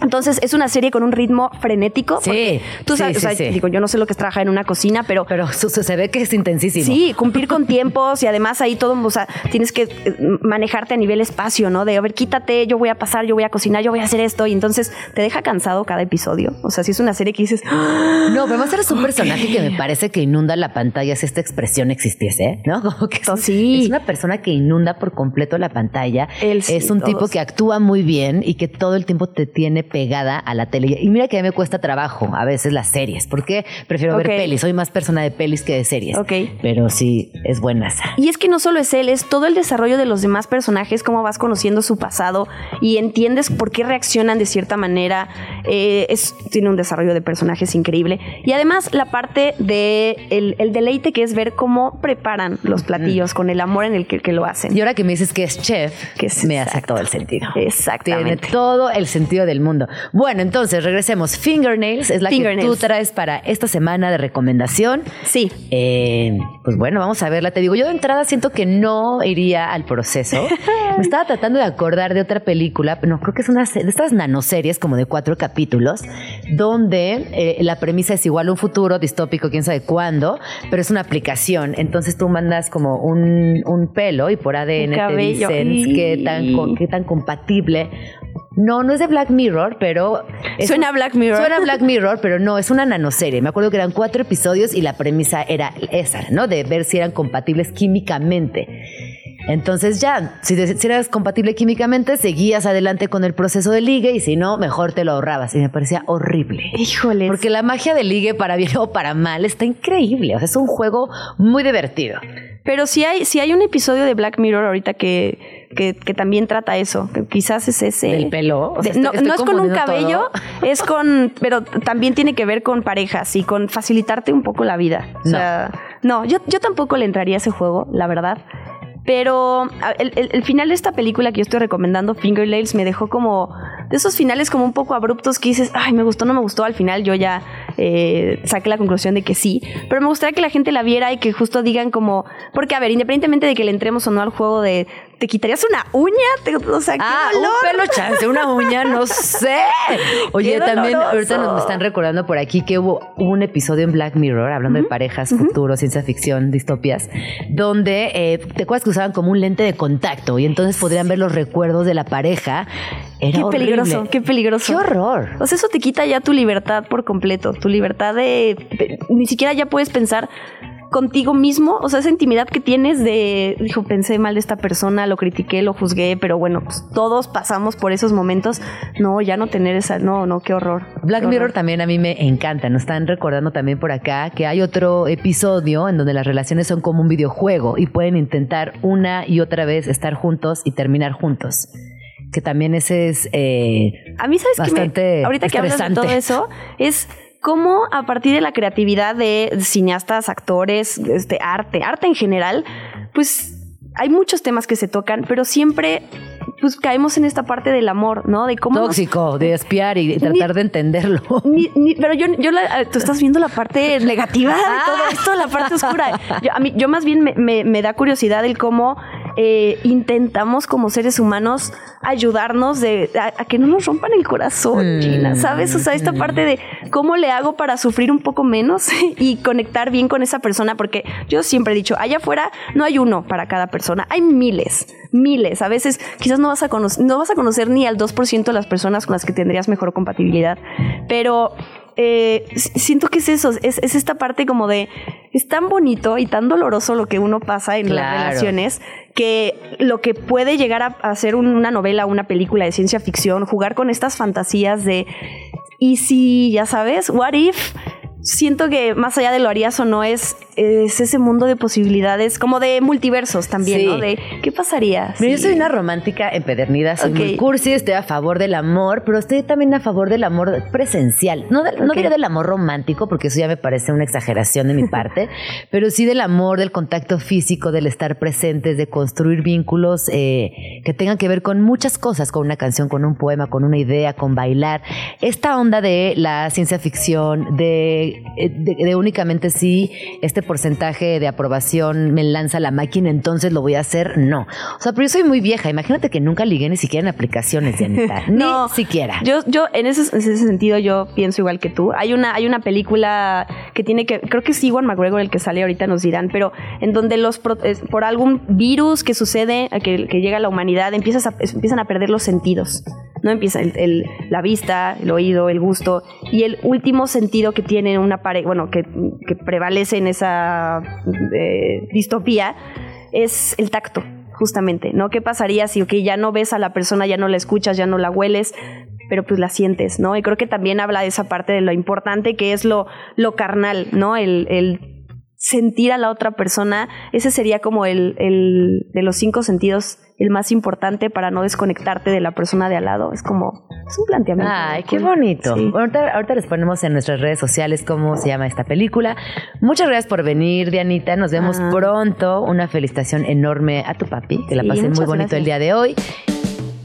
Entonces es una serie con un ritmo frenético. Sí, Tú sí, sabes, o sea, sí. digo, yo no sé lo que es trabajar en una cocina, pero Pero su- su- se ve que es intensísimo. Sí, cumplir con tiempos y además ahí todo, o sea, tienes que eh, manejarte a nivel espacio, ¿no? De, a ver, quítate, yo voy a pasar, yo voy a cocinar, yo voy a hacer esto. Y entonces te deja cansado cada episodio. O sea, si es una serie que dices, "Ah". No, pero además eres un personaje que me parece que inunda la pantalla si esta expresión existiese, ¿no? [LAUGHS] Como que es, Sí. es una persona que inunda por completo la pantalla. Él sí, es un tipo que actúa muy bien y que todo el tiempo te tiene pegada a la tele. Y mira que a mí me cuesta trabajo a veces las series, porque prefiero ver pelis. Soy más persona de pelis que de series. Ok. Pero sí, es buena esa. Y es que no solo es él, es todo el desarrollo de los demás personajes, cómo vas conociendo su pasado y entiendes por qué reaccionan de cierta manera. Eh, es, tiene un desarrollo de personajes increíble. Y además la parte de el, el deleite que es ver cómo preparan los platillos con el amor en el que, que lo hacen. Y ahora que me dices que es chef, Que es me hace exacto. todo el sentido. Exactamente. Tiene todo el sentido del mundo. Bueno, entonces regresemos. Fingernails es la que tú traes para esta semana de recomendación. Sí. Eh, pues bueno, vamos a verla. Te digo, yo de entrada siento que no iría al proceso. [LAUGHS] Me estaba tratando de acordar de otra película, no, creo que es una de estas nanoseries como de cuatro capítulos, donde eh, la premisa es igual un futuro distópico, quién sabe cuándo, pero es una aplicación. Entonces tú mandas como un, un pelo y por ADN te dicen qué tan, qué tan compatible. No, no es de Black Mirror, pero... es Suena un- Black Mirror. Suena Black [LAUGHS] Mirror, pero no, es una nanoserie. Me acuerdo que eran cuatro episodios y la premisa era esa, ¿no? De ver si eran compatibles químicamente. Entonces ya, si, de- si eras compatible químicamente, seguías adelante con el proceso de ligue y si no, mejor te lo ahorrabas. Y me parecía horrible. Híjole. Porque la magia del ligue, para bien o para mal, está increíble. O sea, es un juego muy divertido. Pero si hay, si hay un episodio de Black Mirror ahorita que que, que también trata eso. Que quizás es ese. ¿Del pelo? O sea, De- no, estoy- no es con un cabello, todo. [LAUGHS] es con. Pero también tiene que ver con parejas y con facilitarte un poco la vida. O sea, no, yo, yo tampoco le entraría a ese juego, la verdad. Pero el, el- final de esta película que yo estoy recomendando, Finger Nails, me dejó como de esos finales como un poco abruptos que dices, ay, me gustó, no me gustó. Al final yo ya eh, saqué la conclusión de que sí. Pero me gustaría que la gente la viera y que justo digan como, porque a ver, independientemente de que le entremos o no al juego de, ¿te quitarías una uña? Te- o sea, qué Ah, dolor. un pelo chance, una uña, no sé. [LAUGHS] Oye, también ahorita nos están recordando por aquí que hubo, un episodio en Black Mirror hablando de parejas, futuro, ciencia ficción, distopias, donde eh, te acuerdas que usaban como un lente de contacto y entonces podrían ver los recuerdos de la pareja. Era Qué horrible. peligroso, qué peligroso. Qué horror. O sea, eso te quita ya tu libertad por completo, tu libertad de- ni siquiera ya puedes pensar contigo mismo, o sea, esa intimidad que tienes de, dijo, pensé mal de esta persona, lo critiqué, lo juzgué, pero bueno, pues todos pasamos por esos momentos. No, ya no tener esa, no, no, qué horror. Black Qué Mirror horror. también a mí me encanta. Nos están recordando también por acá que hay otro episodio en donde las relaciones son como un videojuego y pueden intentar una y otra vez estar juntos y terminar juntos. Que también ese es... eh, A mí, ¿sabes? Bastante Me, ahorita que hablas de todo eso, es cómo a partir de la creatividad de cineastas, actores, este, arte, arte en general, pues hay muchos temas que se tocan, pero siempre pues caemos en esta parte del amor, ¿no? De cómo... nos- tóxico, de espiar y tratar de entenderlo. Ni- ni- pero yo, yo la- tú estás viendo la parte [LAUGHS] negativa de todo esto, la parte oscura. Yo, a mí, yo más bien me, me- me da curiosidad el cómo eh, intentamos como seres humanos ayudarnos de, a, a que no nos rompan el corazón, Mm. Gina, ¿sabes? O sea, esta parte de cómo le hago para sufrir un poco menos [LAUGHS] y conectar bien con esa persona, porque yo siempre he dicho, allá afuera no hay uno para cada persona, hay miles, miles. A veces quizás no vas a conocer, no vas a conocer ni al 2% de las personas con las que tendrías mejor compatibilidad, pero eh, siento que es eso, es, es esta parte como de, es tan bonito y tan doloroso lo que uno pasa en Claro. las relaciones, que lo que puede llegar a, a ser un- una novela, una película de ciencia ficción, jugar con estas fantasías de, y si, ya sabes, what if, siento que más allá de lo harías o no es, es ese mundo de posibilidades, como de multiversos también, Sí. ¿no? De, ¿qué pasaría? Mira, yo soy una romántica empedernida, soy muy Ok. cursi, estoy a favor del amor, pero estoy también a favor del amor presencial. No, del- no del amor romántico, porque eso ya me parece una exageración de mi parte, [LAUGHS] pero sí del amor, del contacto físico, del estar presentes, de construir vínculos eh, que tengan que ver con muchas cosas, con una canción, con un poema, con una idea, con bailar. Esta onda de la ciencia ficción, de, eh, de, de únicamente sí este porcentaje de aprobación me lanza la máquina, entonces lo voy a hacer, no. O sea, pero yo soy muy vieja, imagínate que nunca ligué ni siquiera en aplicaciones, Janita. [LAUGHS] No, ni siquiera. Yo, yo en, ese, en ese sentido, yo pienso igual que tú. Hay una, hay una película que tiene que, creo que es Iwan McGregor el que sale ahorita, nos dirán, pero en donde los por algún virus que sucede, que, que llega a la humanidad, empiezas a- empiezan a perder los sentidos. No empieza el, el- la vista, el oído, el gusto. Y el último sentido que tiene una pareja, bueno, que, prevalece en esa eh, distopía, es el tacto justamente, ¿no? ¿Qué pasaría si, ok, ya no ves a la persona, ya no la escuchas, ya no la hueles, pero pues la sientes, ¿no? Y creo que también habla de esa parte de lo importante que es lo, lo carnal, ¿no? El, el sentir a la otra persona, ese sería como el, el de los cinco sentidos el más importante para no desconectarte de la persona de al lado. Es como, es un planteamiento. Ay, qué cool. bonito. Sí. Bueno, ahorita, ahorita les ponemos en nuestras redes sociales cómo se llama esta película. Muchas gracias por venir, Dianita. Nos vemos Ah. pronto. Una felicitación enorme a tu papi, que la Sí, pasen muy bonito el día de hoy.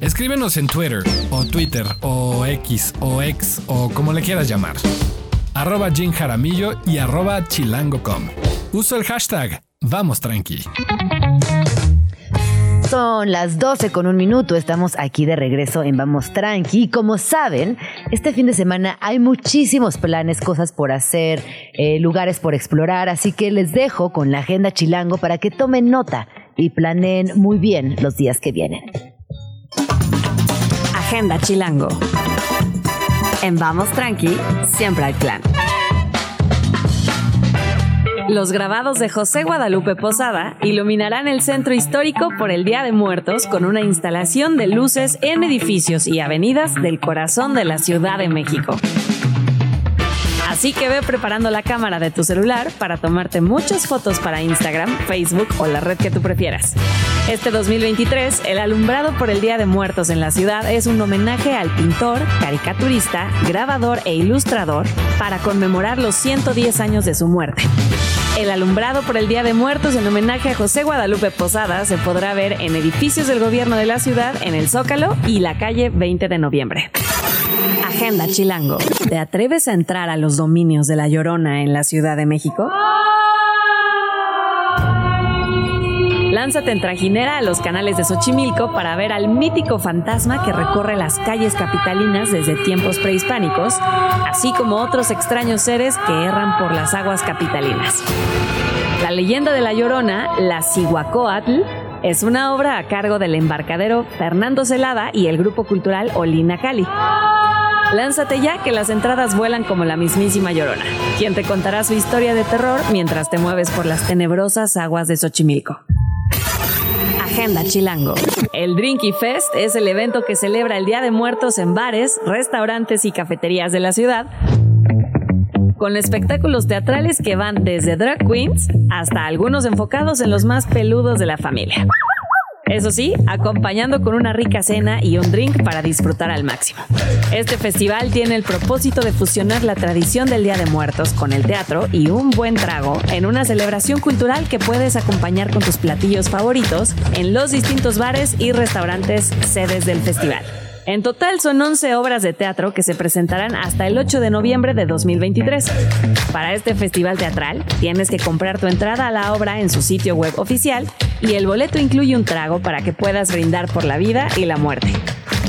Escríbenos en Twitter, o Twitter, o X, o X, o como le quieras llamar. Arroba Jim Jaramillo y arroba chilango.com. Uso el hashtag Vamos Tranqui. Son las 12 con un minuto, estamos aquí de regreso en Vamos Tranqui. Y Como saben, este fin de semana hay muchísimos planes, cosas por hacer, eh, lugares por explorar, así que les dejo con la agenda chilango para que tomen nota y planeen muy bien los días que vienen. Agenda Chilango. En Vamos Tranqui, siempre hay plan. Los grabados de José Guadalupe Posada iluminarán el centro histórico por el Día de Muertos con una instalación de luces en edificios y avenidas del corazón de la Ciudad de México. Así que ve preparando la cámara de tu celular para tomarte muchas fotos para Instagram, Facebook o la red que tú prefieras. Este 2023, el alumbrado por el Día de Muertos en la ciudad es un homenaje al pintor, caricaturista, grabador e ilustrador para conmemorar los 110 años de su muerte. El alumbrado por el Día de Muertos en homenaje a José Guadalupe Posada se podrá ver en edificios del gobierno de la ciudad, en el Zócalo y la calle 20 de noviembre. Agenda Chilango. ¿Te atreves a entrar a los dominios de La Llorona en la Ciudad de México? Lánzate en trajinera a los canales de Xochimilco para ver al mítico fantasma que recorre las calles capitalinas desde tiempos prehispánicos, así como otros extraños seres que erran por las aguas capitalinas. La leyenda de la Llorona, la Cihuacóatl, es una obra a cargo del embarcadero Fernando Celada y el grupo cultural Olina Cali. Lánzate ya que las entradas vuelan como la mismísima Llorona, quien te contará su historia de terror mientras te mueves por las tenebrosas aguas de Xochimilco. Agenda Chilango. El Drinky Fest es el evento que celebra el Día de Muertos en bares, restaurantes y cafeterías de la ciudad, con espectáculos teatrales que van desde drag queens hasta algunos enfocados en los más peludos de la familia. Eso sí, acompañando con una rica cena y un drink para disfrutar al máximo. Este festival tiene el propósito de fusionar la tradición del Día de Muertos con el teatro y un buen trago en una celebración cultural que puedes acompañar con tus platillos favoritos en los distintos bares y restaurantes sedes del festival. En total son 11 obras de teatro que se presentarán hasta el 8 de noviembre de 2023. Para este festival teatral, tienes que comprar tu entrada a la obra en su sitio web oficial y el boleto incluye un trago para que puedas brindar por la vida y la muerte.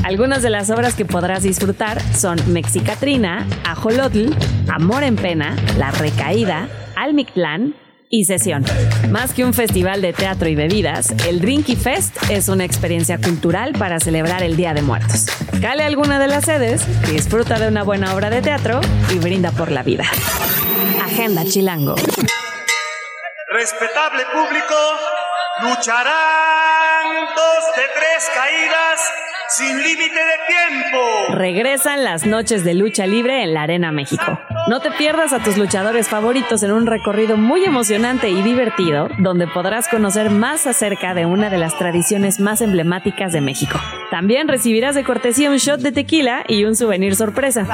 Algunas de las obras que podrás disfrutar son Mexicatrina, Ajolotl, Amor en Pena, La Recaída, Almictlán, y sesión. Más que un festival de teatro y bebidas, el Drinky Fest es una experiencia cultural para celebrar el Día de Muertos. Cale alguna de las sedes, disfruta de una buena obra de teatro y brinda por la vida. Agenda Chilango. Respetable público, lucharán dos de tres caídas sin límite de tiempo. Regresan las noches de lucha libre en la Arena México. No te pierdas a tus luchadores favoritos en un recorrido muy emocionante y divertido, donde podrás conocer más acerca de una de las tradiciones más emblemáticas de México. También recibirás de cortesía un shot de tequila y un souvenir sorpresa.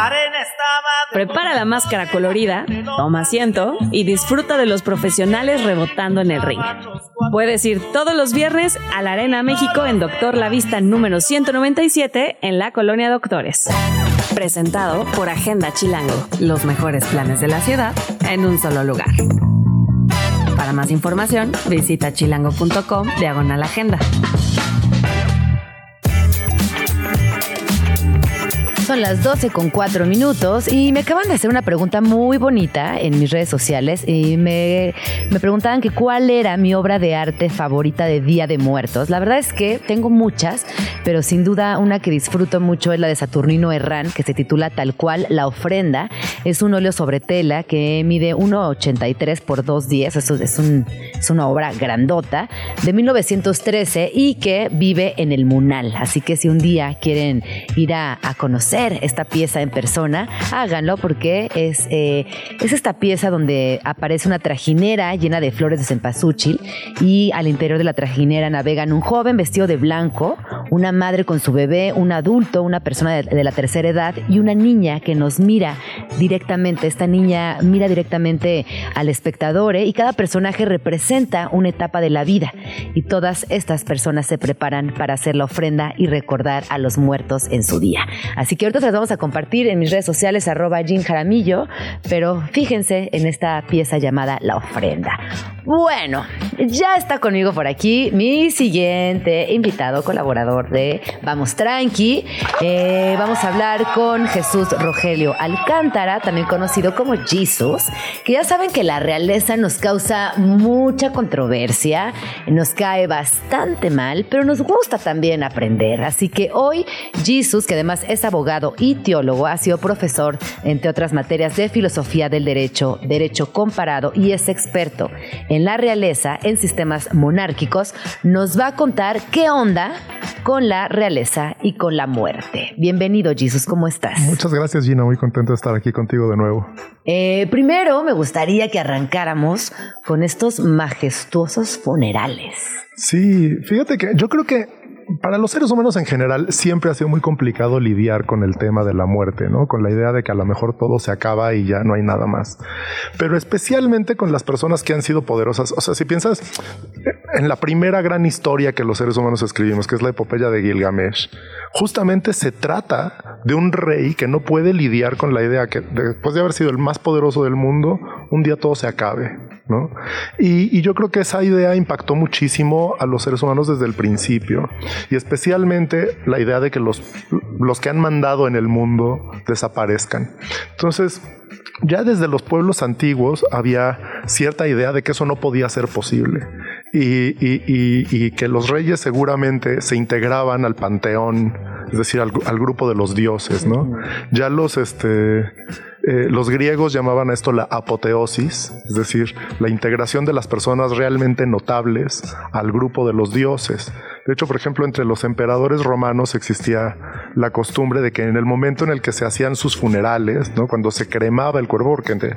Prepara la máscara colorida, toma asiento y disfruta de los profesionales rebotando en el ring. Puedes ir todos los viernes a la Arena México en Doctor La Vista número 197 en la Colonia Doctores. Presentado por Agenda Chilango, los mejores planes de la ciudad en un solo lugar. Para más información, visita chilango.com diagonal agenda. Son las 12 con 4 minutos y me acaban de hacer una pregunta muy bonita en mis redes sociales y me, me preguntaban que cuál era mi obra de arte favorita de Día de Muertos. La verdad es que tengo muchas, pero sin duda una que disfruto mucho es la de Saturnino Herrán, que se titula tal cual La ofrenda. Es un óleo sobre tela que mide 1,83 por 2,10. Eso es, un, es una obra grandota de 1913 y que vive en el Munal. Así que si un día quieren ir a, a conocer esta pieza en persona, háganlo porque es, eh, es esta pieza donde aparece una trajinera llena de flores de cempasúchil y al interior de la trajinera navegan un joven vestido de blanco, una madre con su bebé, un adulto, una persona de, de la tercera edad y una niña que nos mira directamente. Esta niña mira directamente al espectador ¿eh? y cada personaje representa una etapa de la vida y todas estas personas se preparan para hacer la ofrenda y recordar a los muertos en su día. Así que ahorita se las vamos a compartir en mis redes sociales, arroba Jim Jaramillo, pero fíjense en esta pieza llamada La Ofrenda. Bueno, ya está conmigo por aquí mi siguiente invitado, colaborador de Vamos Tranqui. Eh, vamos a hablar con Jesús Rogelio Alcántara, también conocido como Jesus, que ya saben que la realeza nos causa mucha controversia, nos cae bastante mal, pero nos gusta también aprender. Así que hoy Jesus, que además es abogado y teólogo, ha sido profesor, entre otras materias, de filosofía del derecho, derecho comparado y es experto en la realeza, en sistemas monárquicos, nos va a contar qué onda con la realeza y con la muerte. Bienvenido, Jesus, ¿cómo estás? Muchas gracias, Gina. Muy contento de estar aquí contigo de nuevo. Eh, primero, me gustaría que arrancáramos con estos majestuosos funerales. Sí, fíjate que yo creo que para los seres humanos en general siempre ha sido muy complicado lidiar con el tema de la muerte, ¿no? Con la idea de que a lo mejor todo se acaba y ya no hay nada más. Pero especialmente con las personas que han sido poderosas. O sea, si piensas en la primera gran historia que los seres humanos escribimos, que es la epopeya de Gilgamesh, justamente se trata de un rey que no puede lidiar con la idea que después de haber sido el más poderoso del mundo, un día todo se acabe. ¿no? Y, y, yo creo que esa idea impactó muchísimo a los seres humanos desde el principio y especialmente la idea de que los, los que han mandado en el mundo desaparezcan. Entonces, ya desde los pueblos antiguos había cierta idea de que eso no podía ser posible y, y, que los reyes seguramente se integraban al panteón, es decir, al, al grupo de los dioses, ¿no? Ya los, este, eh, los griegos llamaban a esto la apoteosis, es decir, la integración de las personas realmente notables al grupo de los dioses. De hecho, por ejemplo, entre los emperadores romanos existía la costumbre de que en el momento en el que se hacían sus funerales, ¿no? cuando se cremaba el cuerpo, porque entre,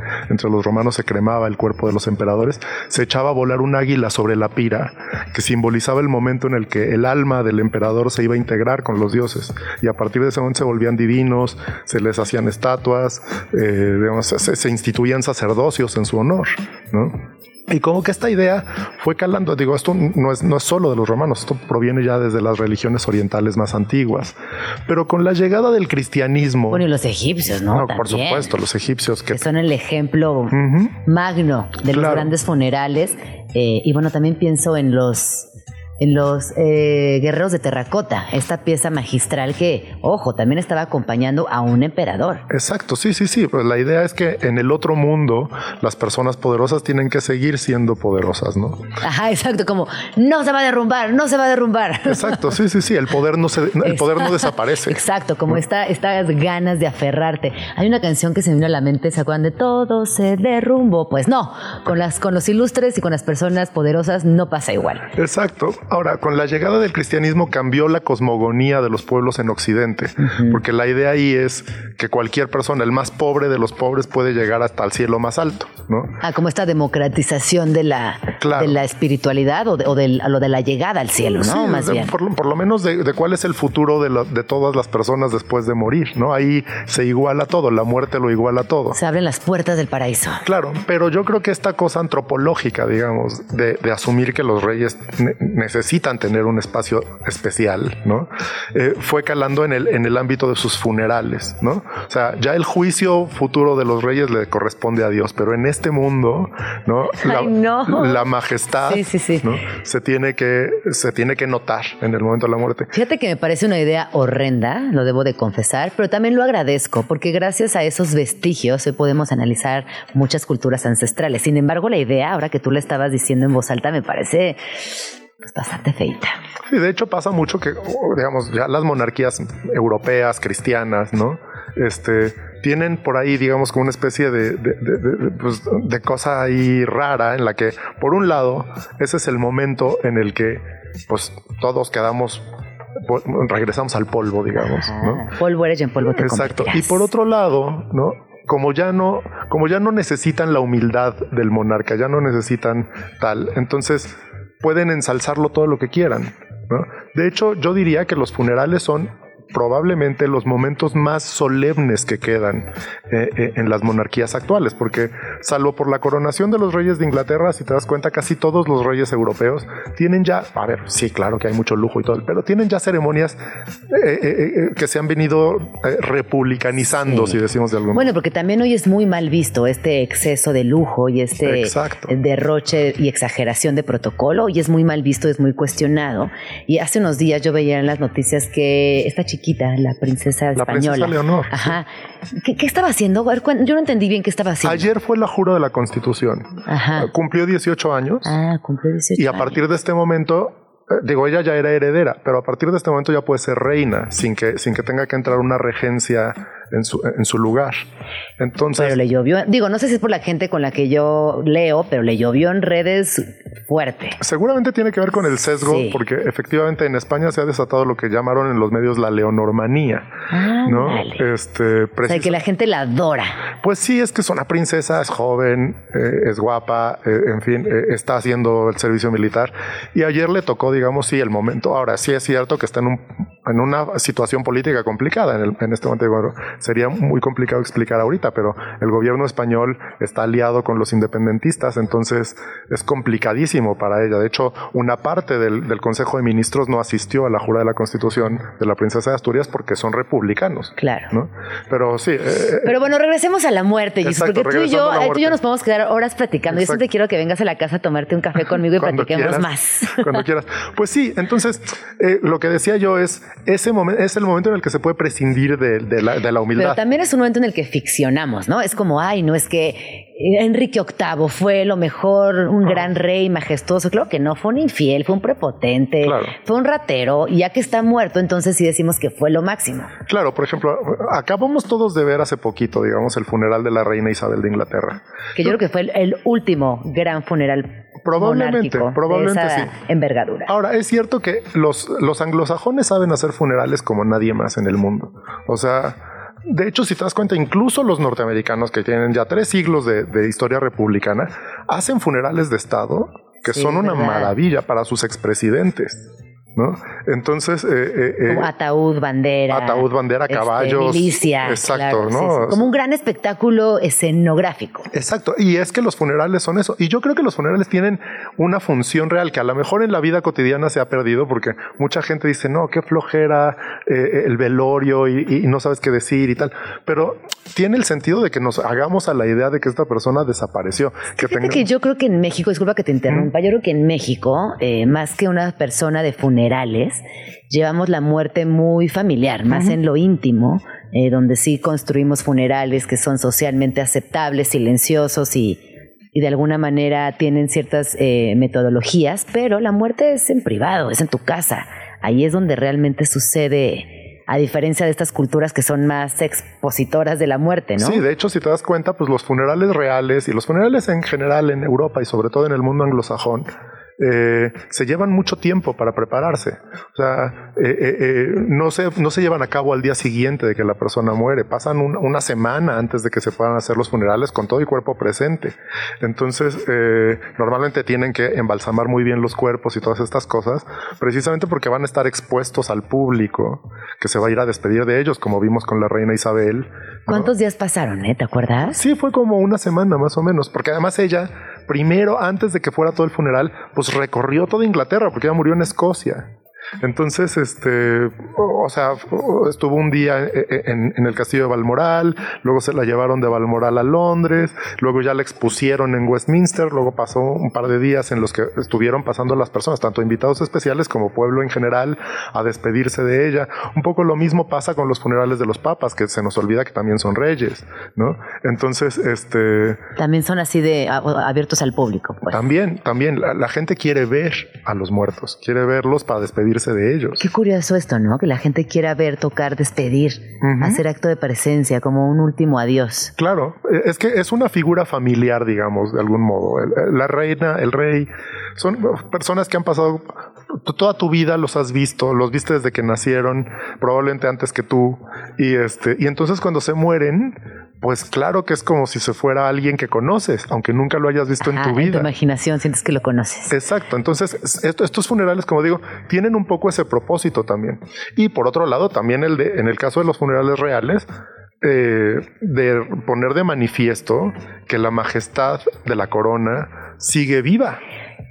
los romanos se cremaba el cuerpo de los emperadores, se echaba a volar un águila sobre la pira, que simbolizaba el momento en el que el alma del emperador se iba a integrar con los dioses. Y a partir de ese momento se volvían divinos, se les hacían estatuas, eh, se, se, instituían sacerdocios en su honor, ¿no? Y como que esta idea fue calando, digo, esto no es, no es solo de los romanos, esto proviene ya desde las religiones orientales más antiguas, pero con la llegada del cristianismo... Bueno, y los egipcios, ¿no? no por supuesto, los egipcios que... que son el ejemplo uh -huh. magno de claro. los grandes funerales. Eh, y bueno, también pienso en los en los eh, guerreros de terracota, esta pieza magistral que, ojo, también estaba acompañando a un emperador. Exacto, sí, sí, sí. Pues la idea es que en el otro mundo las personas poderosas tienen que seguir siendo poderosas, ¿no? Ajá, exacto, como no se va a derrumbar, no se va a derrumbar. Exacto, sí, sí, sí. El poder no se, el poder no desaparece. Exacto, como esta, estas ganas de aferrarte. Hay una canción que se me vino a la mente, ¿se acuerdan de todo se derrumbó? Pues no, con las, con los ilustres y con las personas poderosas no pasa igual. Exacto. Ahora, con la llegada del cristianismo cambió la cosmogonía de los pueblos en Occidente, uh -huh. porque la idea ahí es que cualquier persona, el más pobre de los pobres, puede llegar hasta el cielo más alto, ¿no? Ah, como esta democratización de la, claro. de la espiritualidad o de, o de, lo de la llegada al cielo, ¿no? Sí, más de, bien. Por, por, lo menos de, de, cuál es el futuro de, la, de todas las personas después de morir, ¿no? Ahí se iguala todo, la muerte lo iguala todo. Se abren las puertas del paraíso. Claro, pero yo creo que esta cosa antropológica, digamos, de, de asumir que los reyes ne necesitan tener un espacio especial, ¿no? Eh, fue calando en el, en el ámbito de sus funerales, ¿no? O sea, ya el juicio futuro de los reyes le corresponde a Dios, pero en este mundo, ¿no? La, Ay, no. la majestad sí, sí, sí. ¿no? se, tiene que, se tiene que notar en el momento de la muerte. Fíjate que me parece una idea horrenda, lo debo de confesar, pero también lo agradezco, porque gracias a esos vestigios hoy podemos analizar muchas culturas ancestrales. Sin embargo, la idea, ahora que tú le estabas diciendo en voz alta, me parece pues bastante feita. Sí, de hecho pasa mucho que, digamos, ya las monarquías europeas, cristianas, ¿no? Este, tienen por ahí, digamos, como una especie de, de, de, de, pues, de cosa ahí rara en la que, por un lado, ese es el momento en el que, pues, todos quedamos regresamos al polvo, digamos, ¿no? Polvo eres y en polvo te Exacto. Y por otro lado, ¿no? Como ya no, como ya no necesitan la humildad del monarca, ya no necesitan tal, entonces pueden ensalzarlo todo lo que quieran. ¿no? De hecho, yo diría que los funerales son probablemente los momentos más solemnes que quedan eh, eh, en las monarquías actuales, porque salvo por la coronación de los reyes de Inglaterra, si te das cuenta, casi todos los reyes europeos tienen ya, a ver, sí, claro que hay mucho lujo y todo, pero tienen ya ceremonias eh, que se han venido republicanizando, sí. si decimos de alguna Bueno, porque también hoy es muy mal visto este exceso de lujo y este Exacto. derroche y exageración de protocolo, y es muy mal visto, es muy cuestionado. Y hace unos días yo veía en las noticias que esta chica chiquita, la princesa la española. Princesa Leonor. Ajá. ¿Qué, ¿Qué, estaba haciendo? Yo no entendí bien qué estaba haciendo. Ayer fue la jura de la Constitución. Ajá. Cumplió 18 años. Ah, cumplió 18 Y a partir años. de este momento eh, digo, ella ya era heredera, pero a partir de este momento ya puede ser reina sin que, sin que tenga que entrar una regencia en su, en su lugar. Entonces, Pero le llovió, digo, no sé si es por la gente con la que yo leo, pero le llovió en redes fuerte. Seguramente tiene que ver con el sesgo, Sí. porque efectivamente en España se ha desatado lo que llamaron en los medios la leonormanía, ¿no? Ándale. Este, O sea, precis- que la gente la adora. Pues sí, es que es una princesa, es joven, eh, es guapa, eh, en fin, eh, está haciendo el servicio militar. Y ayer le tocó, digamos, sí, el momento. Ahora, sí es cierto que está en, un, en una situación política complicada. En, el- en este momento, bueno, sería muy complicado explicar ahorita, pero el gobierno español está aliado con los independentistas, entonces es complicadísimo para ella. De hecho, una parte del, del Consejo de Ministros no asistió a la jura de la Constitución de la princesa de Asturias porque son republicanos. Claro. ¿no? Pero sí, eh, Pero bueno, regresemos a la muerte, Jesus, Exacto, porque tú y, yo, ay, tú y yo nos podemos quedar horas platicando. Yo Exacto. siempre quiero que vengas a la casa a tomarte un café conmigo y Cuando platiquemos quieras, más. Cuando quieras. Pues sí, entonces eh, lo que decía yo es, ese momento es el momento en el que se puede prescindir de, de la, de la Pero humildad. también es un momento en el que ficcionamos, ¿no? Es como, ay, no es que Enrique VIII fue lo mejor, un gran rey majestuoso. Claro que no, fue un infiel, fue un prepotente, Claro. fue un ratero. Y ya que está muerto, entonces sí decimos que fue lo máximo. Claro, por ejemplo, acabamos todos de ver hace poquito, digamos, el funeral de la reina Isabel de Inglaterra. Que yo creo que fue el, el último gran funeral Probablemente, probablemente de esa sí. envergadura. Ahora, es cierto que los, los anglosajones saben hacer funerales como nadie más en el mundo. O sea, de hecho, si te das cuenta, incluso los norteamericanos que tienen ya tres siglos de, de historia republicana, hacen funerales de Estado que Sí, son una ¿verdad? maravilla para sus expresidentes. ¿No? Entonces, eh, eh, eh, ataúd, bandera. ataúd, bandera, este, caballos. milicia. Exacto, claro, ¿no? sí, sí. Como un gran espectáculo escenográfico. Exacto, y es que los funerales son eso. Y yo creo que los funerales tienen una función real que a lo mejor en la vida cotidiana se ha perdido porque mucha gente dice, no, qué flojera eh, el velorio y, y no sabes qué decir y tal. Pero tiene el sentido de que nos hagamos a la idea de que esta persona desapareció. Que tenga- que yo creo que en México, disculpa que te interrumpa, yo creo que en México, eh, más que una persona de funerales, llevamos la muerte muy familiar, más en lo íntimo, eh, donde sí construimos funerales que son socialmente aceptables, silenciosos y, y de alguna manera tienen ciertas eh, metodologías, pero la muerte es en privado, es en tu casa. Ahí es donde realmente sucede, a diferencia de estas culturas que son más expositoras de la muerte, ¿no? Sí, de hecho, si te das cuenta, pues los funerales reales y los funerales en general en Europa y sobre todo en el mundo anglosajón, eh, se llevan mucho tiempo para prepararse. O sea, eh, eh, no, se, no se llevan a cabo al día siguiente de que la persona muere. Pasan un- una semana antes de que se puedan hacer los funerales con todo el cuerpo presente. Entonces, normalmente tienen que embalsamar muy bien los cuerpos y todas estas cosas, precisamente porque van a estar expuestos al público que se va a ir a despedir de ellos, como vimos con la reina Isabel. ¿no? ¿Cuántos días pasaron, eh? ¿Te acuerdas? Sí, fue como una semana más o menos, porque además ella, primero, antes de que fuera todo el funeral, pues recorrió toda Inglaterra, porque ella murió en Escocia. Entonces, este, o sea, estuvo un día e- en, en el castillo de Balmoral, luego se la llevaron de Balmoral a Londres, luego ya la expusieron en Westminster, luego pasó un par de días en los que estuvieron pasando las personas, tanto invitados especiales como pueblo en general, a despedirse de ella. Un poco lo mismo pasa con los funerales de los papas, que se nos olvida que también son reyes, ¿no? Entonces, este, También son así de abiertos al público. Pues. también, también la, la gente quiere ver a los muertos, quiere verlos para despedirse de ellos. Qué curioso esto, ¿no? Que la gente quiera ver, tocar, despedir, hacer acto de presencia, como un último adiós. Claro, eh, es que es una figura familiar, digamos, de algún modo. La reina, el rey, son personas que han pasado toda tu vida, los has visto, los viste desde que nacieron, probablemente antes que tú, y este, y entonces cuando se mueren, pues claro que es como si se fuera alguien que conoces, aunque nunca lo hayas visto en tu vida. imaginación sientes que lo conoces. Exacto, entonces esto- estos funerales, como digo, tienen un poco ese propósito también. Y por otro lado, también el de, en el caso de los funerales reales, eh, de poner de manifiesto que la majestad de la corona sigue viva.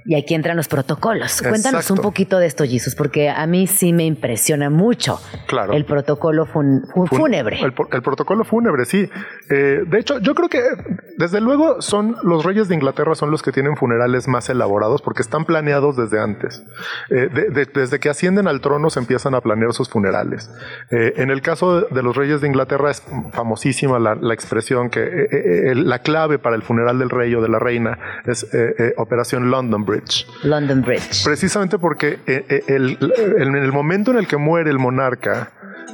Y aquí entran los protocolos. Cuéntanos un poquito de esto, Jesus, porque a mí sí me impresiona mucho Claro. el protocolo fun- fu- Fun- fúnebre. El, protocolo fúnebre, sí. Eh, de hecho, yo creo que desde luego son los reyes de Inglaterra son los que tienen funerales más elaborados porque están planeados desde antes. Eh, de- de- desde que ascienden al trono se empiezan a planear sus funerales. Eh, en el caso de, de los reyes de Inglaterra es famosísima la, la expresión que la clave para el funeral del rey o de la reina es Operación London Bridge. London Bridge. Precisamente porque eh, eh, el- el- en el momento en el que muere el monarca,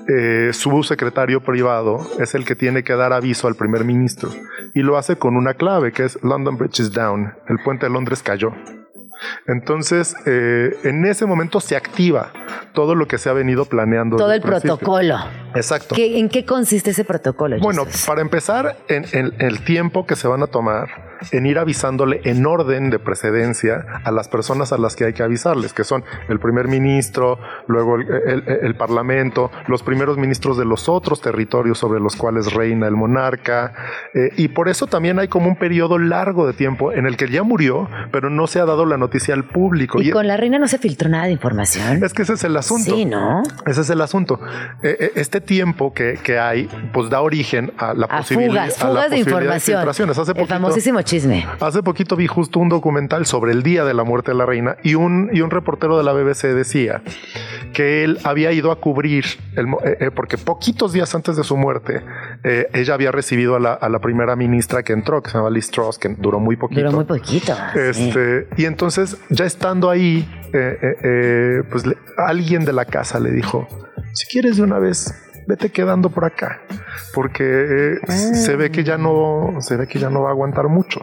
eh, su secretario privado es el que tiene que dar aviso al primer ministro y lo hace con una clave que es London Bridge is down, el puente de Londres cayó. Entonces, eh, en ese momento se activa todo lo que se ha venido planeando. Todo el protocolo. Exacto. ¿En qué consiste ese protocolo? Bueno, para empezar, en, el tiempo que se van a tomar en ir avisándole en orden de precedencia a las personas a las que hay que avisarles, que son el primer ministro, luego el, parlamento, los primeros ministros de los otros territorios sobre los cuales reina el monarca. Eh, y por eso también hay como un periodo largo de tiempo en el que ya murió, pero no se ha dado la noticia al público. ¿Y, con la reina no se filtró nada de información? Es que ese es el asunto. Sí, ¿no? Ese es el asunto. Eh, eh, este tiempo que, hay, pues da origen a la posibilidad, fugas, fugas de información. Hace el famosísimo chisme. Hace poquito vi justo un documental sobre el día de la muerte de la reina y un, y un reportero de la BBC decía que él había ido a cubrir, el, eh, porque poquitos días antes de su muerte, ella había recibido a la, a la, primera ministra que entró, que se llama Liz Truss, que duró muy poquito. Duró muy poquito. Este, Y entonces, ya estando ahí, pues alguien de la casa le dijo, si quieres de una vez vete quedando por acá, porque eh, se ve que ya no, se ve que ya no va a aguantar mucho.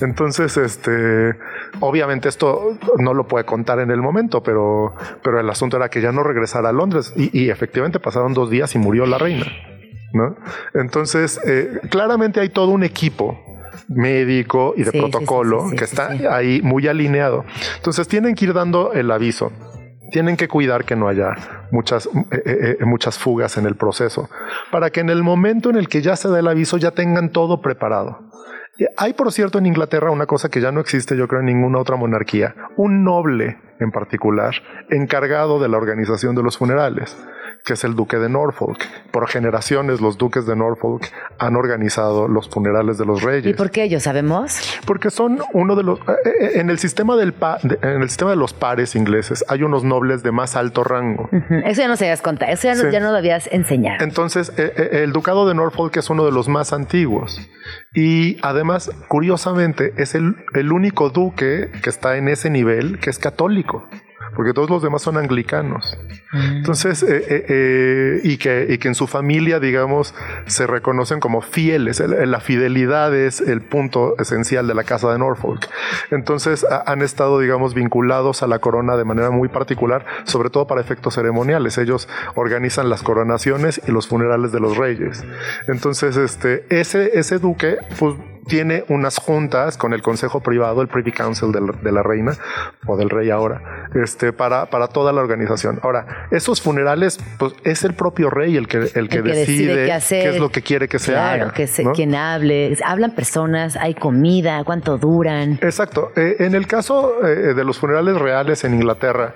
Entonces, este, obviamente esto no lo puede contar en el momento, pero, pero el asunto era que ya no regresara a Londres y, efectivamente pasaron dos días y murió la reina. ¿no? Entonces, eh, claramente hay todo un equipo médico y de protocolo que está ahí muy alineado. Entonces tienen que ir dando el aviso tienen que cuidar que no haya muchas, eh, eh, eh, muchas fugas en el proceso, para que en el momento en el que ya se da el aviso ya tengan todo preparado. Hay, por cierto, en Inglaterra una cosa que ya no existe, yo creo, en ninguna otra monarquía, un noble en particular, encargado de la organización de los funerales que es el duque de Norfolk. Por generaciones los duques de Norfolk han organizado los funerales de los reyes. ¿Y por qué ellos sabemos? Porque son uno de los eh, eh, en el sistema del en el sistema de los pares ingleses hay unos nobles de más alto rango. Eso ya no sabías contar, eso ya, no, lo habías enseñado. Entonces, eh, el ducado de Norfolk es uno de los más antiguos y además, curiosamente, es el, el único duque que está en ese nivel que es católico porque todos los demás son anglicanos. Mm. Entonces, eh, eh, eh, y, que, y que en su familia, digamos, se reconocen como fieles. La fidelidad es el punto esencial de la casa de Norfolk. Entonces, han estado, digamos, vinculados a la corona de manera muy particular, sobre todo para efectos ceremoniales. Ellos organizan las coronaciones y los funerales de los reyes. Entonces, este, ese, ese duque, pues tiene unas juntas con el consejo privado, el Privy Council de la, reina o del rey ahora, este, para, para toda la organización. Ahora, esos funerales, pues es el propio rey el que, el que, decide, qué, es lo que quiere que se haga. que quien hable, hablan personas, hay comida, cuánto duran. Exacto. Eh, en el caso eh, de los funerales reales en Inglaterra,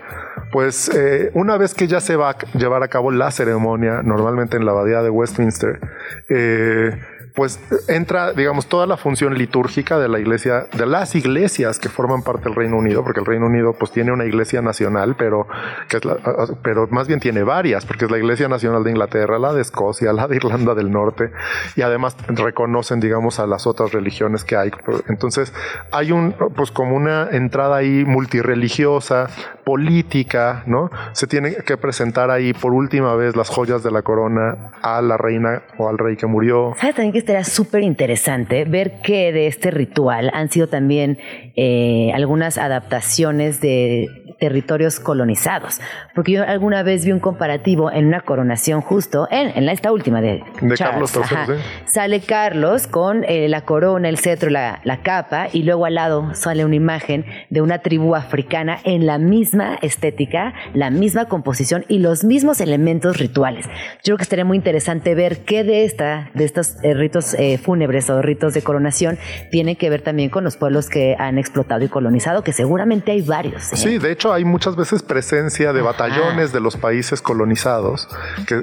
pues eh, una vez que ya se va a llevar a cabo la ceremonia, normalmente en la abadía de Westminster, eh, pues entra, digamos, toda la función litúrgica de la iglesia, de las iglesias que forman parte del Reino Unido, porque el Reino Unido pues tiene una iglesia nacional, pero, que es la, pero más bien tiene varias, porque es la iglesia nacional de Inglaterra, la de Escocia, la de Irlanda del Norte, y además reconocen, digamos, a las otras religiones que hay. Entonces, hay un, pues como una entrada ahí multireligiosa, política, ¿no? Se tiene que presentar ahí por última vez las joyas de la corona a la reina o al rey que murió. ¿Sabes también que será súper interesante ver que de este ritual han sido también eh, algunas adaptaciones de territorios colonizados. Porque yo alguna vez vi un comparativo en una coronación justo, en, en esta última de, Carlos III. Sale Carlos con eh, la corona, el cetro, la, la capa, y luego al lado sale una imagen de una tribu africana en la misma estética, la misma composición y los mismos elementos rituales. Yo creo que estaría muy interesante ver qué de esta, de estos eh, ritos eh, fúnebres o ritos de coronación tiene que ver también con los pueblos que han explotado y colonizado, que seguramente hay varios. Sí, de hecho hay muchas veces presencia de batallones de los países colonizados que,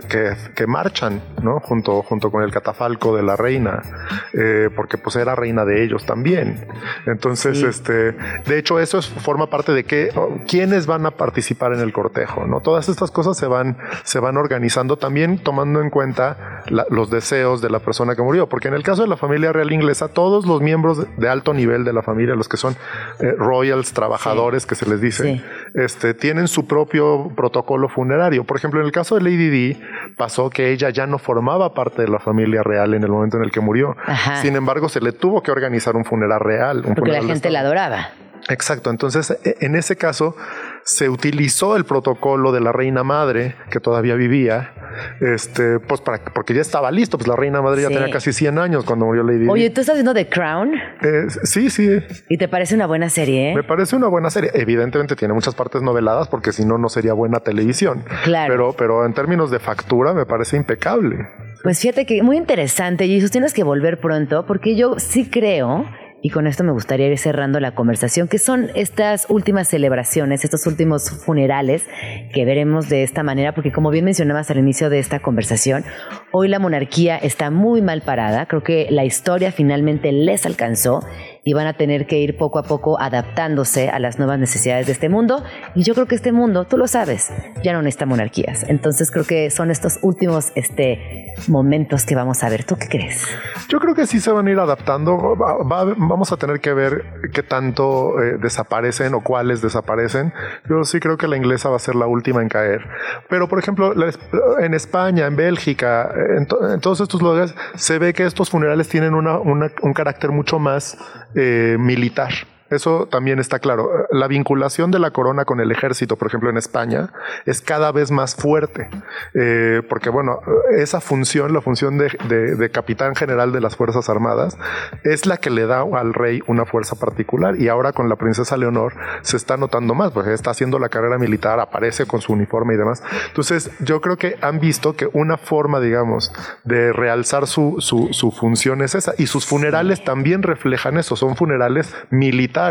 que, marchan, ¿no? Junto, junto con el catafalco de la reina, eh, porque pues era reina de ellos también. Entonces, este, de hecho, eso es, forma parte de que quiénes van a participar en el cortejo, ¿no? Todas estas cosas se van, se van organizando también tomando en cuenta los deseos de la persona que murió, porque en el caso de la familia real inglesa, todos los miembros de alto nivel de la familia, los que son eh, royals, trabajadores, que se les dice, este, tienen su propio protocolo funerario. Por ejemplo, en el caso de Lady Di, pasó que ella ya no formaba parte de la familia real en el momento en el que murió. Sin embargo, se le tuvo que organizar un funeral real. Porque la gente la adoraba. Exacto, entonces e, en ese caso se utilizó el protocolo de la reina madre que todavía vivía, este, pues para, porque ya estaba listo, pues la reina madre ya tenía casi 100 años cuando murió Lady Oye, ¿tú estás viendo The Crown? Eh, sí, sí. ¿Y te parece una buena serie? Eh? Me parece una buena serie. Evidentemente tiene muchas partes noveladas porque si no, no sería buena televisión. Claro. Pero, pero en términos de factura me parece impecable. Pues fíjate que muy interesante, Jesus, tienes que volver pronto porque yo sí creo y con esto me gustaría ir cerrando la conversación, que son estas últimas celebraciones, estos últimos funerales que veremos de esta manera, porque como bien mencionabas al inicio de esta conversación, hoy la monarquía está muy mal parada, creo que la historia finalmente les alcanzó y van a tener que ir poco a poco adaptándose a las nuevas necesidades de este mundo. Y yo creo que este mundo, tú lo sabes, ya no necesita monarquías. Entonces creo que son estos últimos este, momentos que vamos a ver. ¿Tú qué crees? Yo creo que sí se van a ir adaptando. vamos a tener que ver qué tanto eh, desaparecen o cuáles desaparecen. Yo sí creo que la inglesa va a ser la última en caer. Pero, por ejemplo, en España, en Bélgica, en, todos estos lugares, se ve que estos funerales tienen un carácter mucho más eh, militar. Eso también está claro. La vinculación de la corona con el ejército, por ejemplo, en España, es cada vez más fuerte. Eh, porque, bueno, esa función, la función de, capitán general de las Fuerzas Armadas, es la que le da al rey una fuerza particular. Y ahora con la princesa Leonor se está notando más, porque está haciendo la carrera militar, aparece con su uniforme y demás. Entonces, yo creo que han visto que una forma, digamos, de realzar su, su función es esa. Y sus funerales también reflejan eso, son funerales militares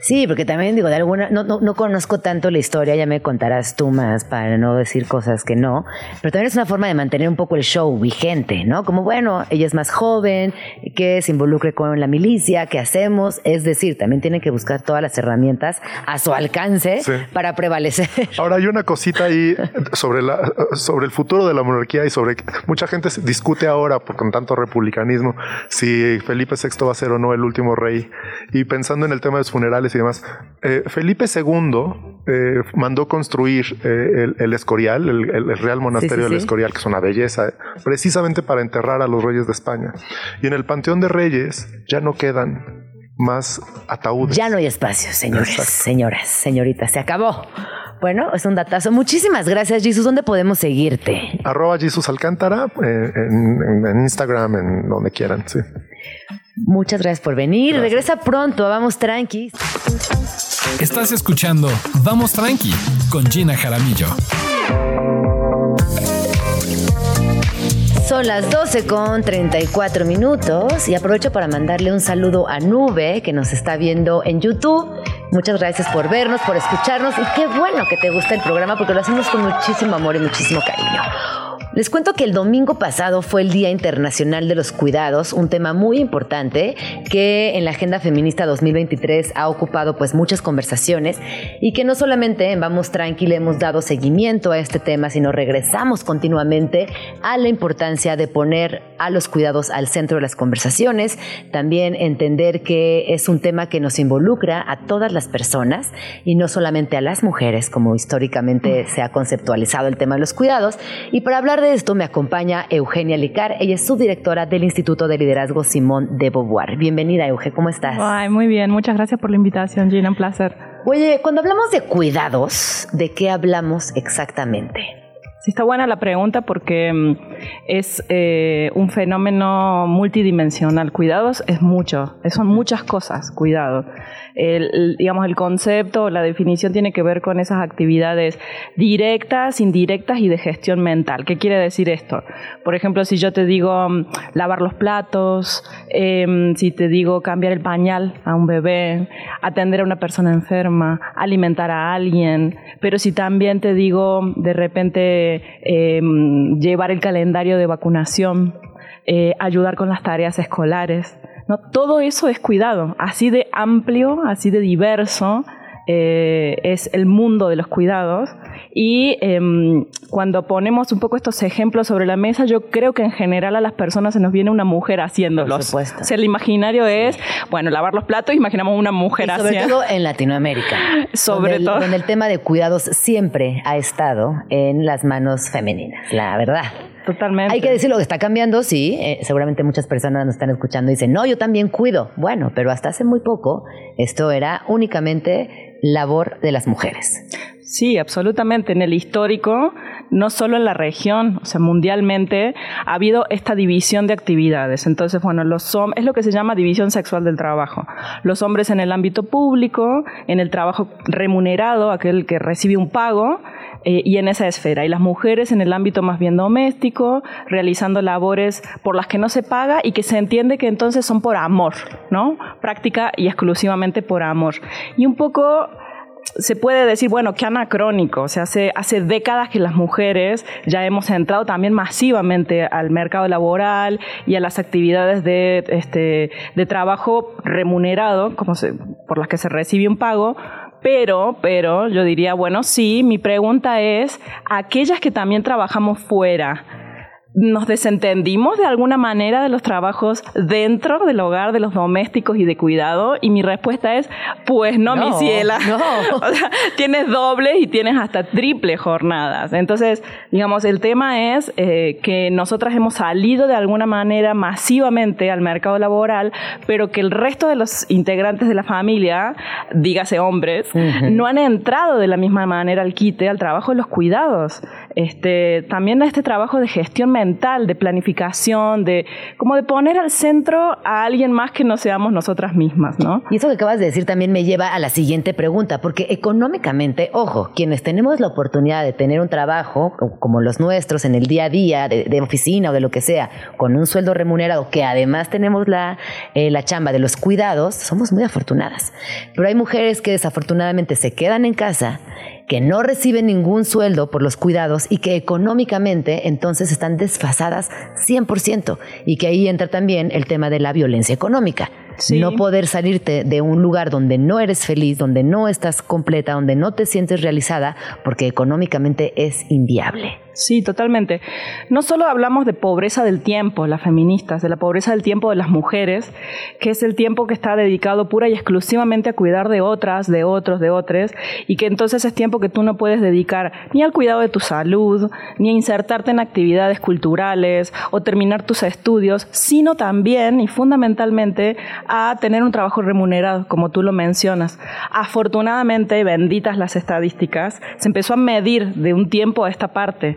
Sí, porque también digo, de alguna, no, no, conozco tanto la historia, ya me contarás tú más para no decir cosas que no, pero también es una forma de mantener un poco el show vigente, ¿no? Como, bueno, ella es más joven, que se involucre con la milicia, ¿qué hacemos? Es decir, también tiene que buscar todas las herramientas a su alcance para prevalecer. [LAUGHS] Ahora hay una cosita ahí sobre, la, sobre el futuro de la monarquía y sobre mucha gente discute ahora por, con tanto republicanismo si Felipe VI va a ser o no el último rey y pensando en el tema de los funerales y demás, eh, Felipe II eh, mandó construir eh, el, Escorial, el, Real Monasterio del Escorial, que es una belleza, precisamente para enterrar a los reyes de España. Y en el Panteón de Reyes ya no quedan más ataúdes. Ya no hay espacio, señores, señoras, señoritas, se acabó. Bueno, es un datazo. Muchísimas gracias, Jesus. ¿Dónde podemos seguirte? Arroba Jesus Alcántara en, en Instagram, en donde quieran, sí. Muchas gracias por venir. Regresa pronto Vamos Tranqui. Estás escuchando Vamos Tranqui con Gina Jaramillo. Son las 12 con 34 minutos y aprovecho para mandarle un saludo a Nube que nos está viendo en YouTube. Muchas gracias por vernos, por escucharnos y qué bueno que te gusta el programa porque lo hacemos con muchísimo amor y muchísimo cariño. Les cuento que el domingo pasado fue el Día Internacional de los Cuidados, un tema muy importante que en la Agenda Feminista 2023 ha ocupado pues muchas conversaciones y que no solamente en Vamos Tranquila hemos dado seguimiento a este tema, sino regresamos continuamente a la importancia de poner a los cuidados al centro de las conversaciones, también entender que es un tema que nos involucra a todas las personas y no solamente a las mujeres, como históricamente se ha conceptualizado el tema de los cuidados. Y para hablar esto me acompaña Eugenia Licar. Ella es subdirectora del Instituto de Liderazgo Simón de Beauvoir. Bienvenida, Eugenia. ¿Cómo estás? Ay, muy bien. Muchas gracias por la invitación, Gina. Un placer. Oye, cuando hablamos de cuidados, ¿de qué hablamos exactamente? Sí, está buena la pregunta porque mm, es eh, un fenómeno multidimensional. Cuidados es mucho, son muchas cosas, cuidado el, digamos, el concepto, la definición tiene que ver con esas actividades directas, indirectas y de gestión mental. ¿Qué quiere decir esto? Por ejemplo, si yo te digo mm, lavar los platos, em, si te digo cambiar el pañal a un bebé, atender a una persona enferma, alimentar a alguien, pero si también te digo de repente em, llevar el calendario de vacunación, eh, ayudar con las tareas escolares, ¿no? Todo eso es cuidado, así de amplio, así de diverso eh, es el mundo de los cuidados Y em, cuando ponemos un poco estos ejemplos sobre la mesa, yo creo que en general a las personas se nos viene una mujer haciéndolos. Por supuesto. O sea, el imaginario es, bueno, lavar los platos, imaginamos una mujer Y sobre haciendo. todo en Latinoamérica. [LAUGHS] Sobre donde el- todo. Donde el tema de cuidados siempre ha estado en las manos femeninas, la verdad. Totalmente. Hay que decirlo que está cambiando, sí. eh, seguramente muchas personas nos están escuchando y dicen, no, yo también cuido. Bueno, pero hasta hace muy poco esto era únicamente labor de las mujeres. Sí, absolutamente. En el histórico, no solo en la región, o sea, mundialmente, ha habido esta división de actividades. Entonces, bueno, los es lo que se llama división sexual del trabajo. Los hombres en el ámbito público, en el trabajo remunerado, aquel que recibe un pago, eh, y en esa esfera. Y las mujeres en el ámbito más bien doméstico, realizando labores por las que no se paga y que se entiende que entonces son por amor, ¿no? Práctica y exclusivamente por amor. Y un poco se puede decir, bueno, qué anacrónico. O sea, hace, hace décadas que las mujeres ya hemos entrado también masivamente al mercado laboral y a las actividades de, este, de trabajo remunerado, como se, por las que se recibe un pago. Pero, pero, yo diría, bueno, sí, mi pregunta es, aquellas que también trabajamos fuera, ¿Nos desentendimos de alguna manera de los trabajos dentro del hogar, de los domésticos y de cuidado? Y mi respuesta es, pues no, mi No, ciela. no. [LAUGHS] O sea, tienes dobles y tienes hasta triple jornadas. Entonces, digamos, el tema es eh, que nosotras hemos salido de alguna manera masivamente al mercado laboral, pero que el resto de los integrantes de la familia, dígase hombres, no han entrado de la misma manera al quite, al trabajo de los cuidados. Este, también este trabajo de gestión mental, de planificación, de como de poner al centro a alguien más que no seamos nosotras mismas, ¿no? Y eso que acabas de decir también me lleva a la siguiente pregunta, porque económicamente, ojo, quienes tenemos la oportunidad de tener un trabajo co- como los nuestros en el día a día, de, de oficina o de lo que sea, con un sueldo remunerado, que además tenemos la, eh, la chamba de los cuidados, somos muy afortunadas. Pero hay mujeres que desafortunadamente se quedan en casa que no reciben ningún sueldo por los cuidados y que económicamente entonces están desfasadas 100% y que ahí entra también el tema de la violencia económica. Sí. No poder salirte de un lugar donde no eres feliz, donde no estás completa, donde no te sientes realizada, porque económicamente es inviable. Sí, totalmente. No solo hablamos de pobreza del tiempo, las feministas, de la pobreza del tiempo de las mujeres, que es el tiempo que está dedicado pura y exclusivamente a cuidar de otras, de otros, de otros, y que entonces es tiempo que tú no puedes dedicar ni al cuidado de tu salud, ni a insertarte en actividades culturales o terminar tus estudios, sino también y fundamentalmente a tener un trabajo remunerado, como tú lo mencionas. Afortunadamente, benditas las estadísticas, se empezó a medir de un tiempo a esta parte.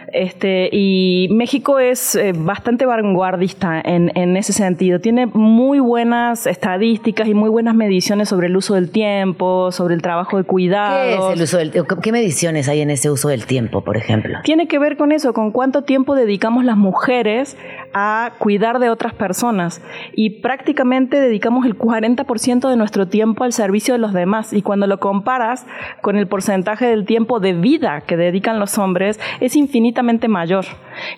Este, y México es eh, bastante vanguardista en, en ese sentido. Tiene muy buenas estadísticas y muy buenas mediciones sobre el uso del tiempo, sobre el trabajo de ¿Qué cuidados. es el uso del ¿Qué mediciones hay en ese uso del tiempo, por ejemplo? Tiene que ver con eso, con cuánto tiempo dedicamos las mujeres a cuidar de otras personas. Y prácticamente dedicamos el 40% de nuestro tiempo al servicio de los demás. Y cuando lo comparas con el porcentaje del tiempo de vida que dedican los hombres, es infinitamente mayor.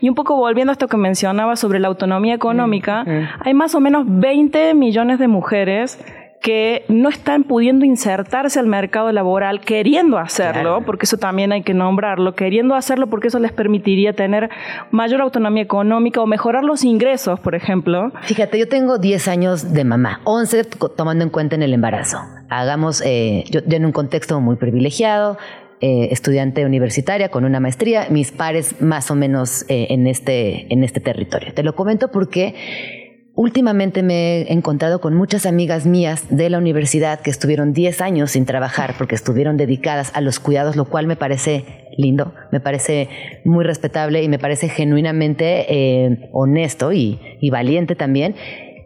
Y un poco volviendo a esto que mencionaba sobre la autonomía económica, hay más o menos 20 millones de mujeres que no están pudiendo insertarse al mercado laboral queriendo hacerlo, porque eso también hay que nombrarlo, queriendo hacerlo porque eso les permitiría tener mayor autonomía económica o mejorar los ingresos, por ejemplo. Fíjate, yo tengo 10 años de mamá, 11 co- tomando en cuenta en el embarazo. Hagamos, eh, yo, yo en un contexto muy privilegiado, eh, estudiante universitaria con una maestría, mis pares más o menos eh, en, este, en este territorio. Te lo comento porque últimamente me he encontrado con muchas amigas mías de la universidad que estuvieron 10 años sin trabajar porque estuvieron dedicadas a los cuidados, lo cual me parece lindo, me parece muy respetable y me parece genuinamente eh, honesto y, y valiente también.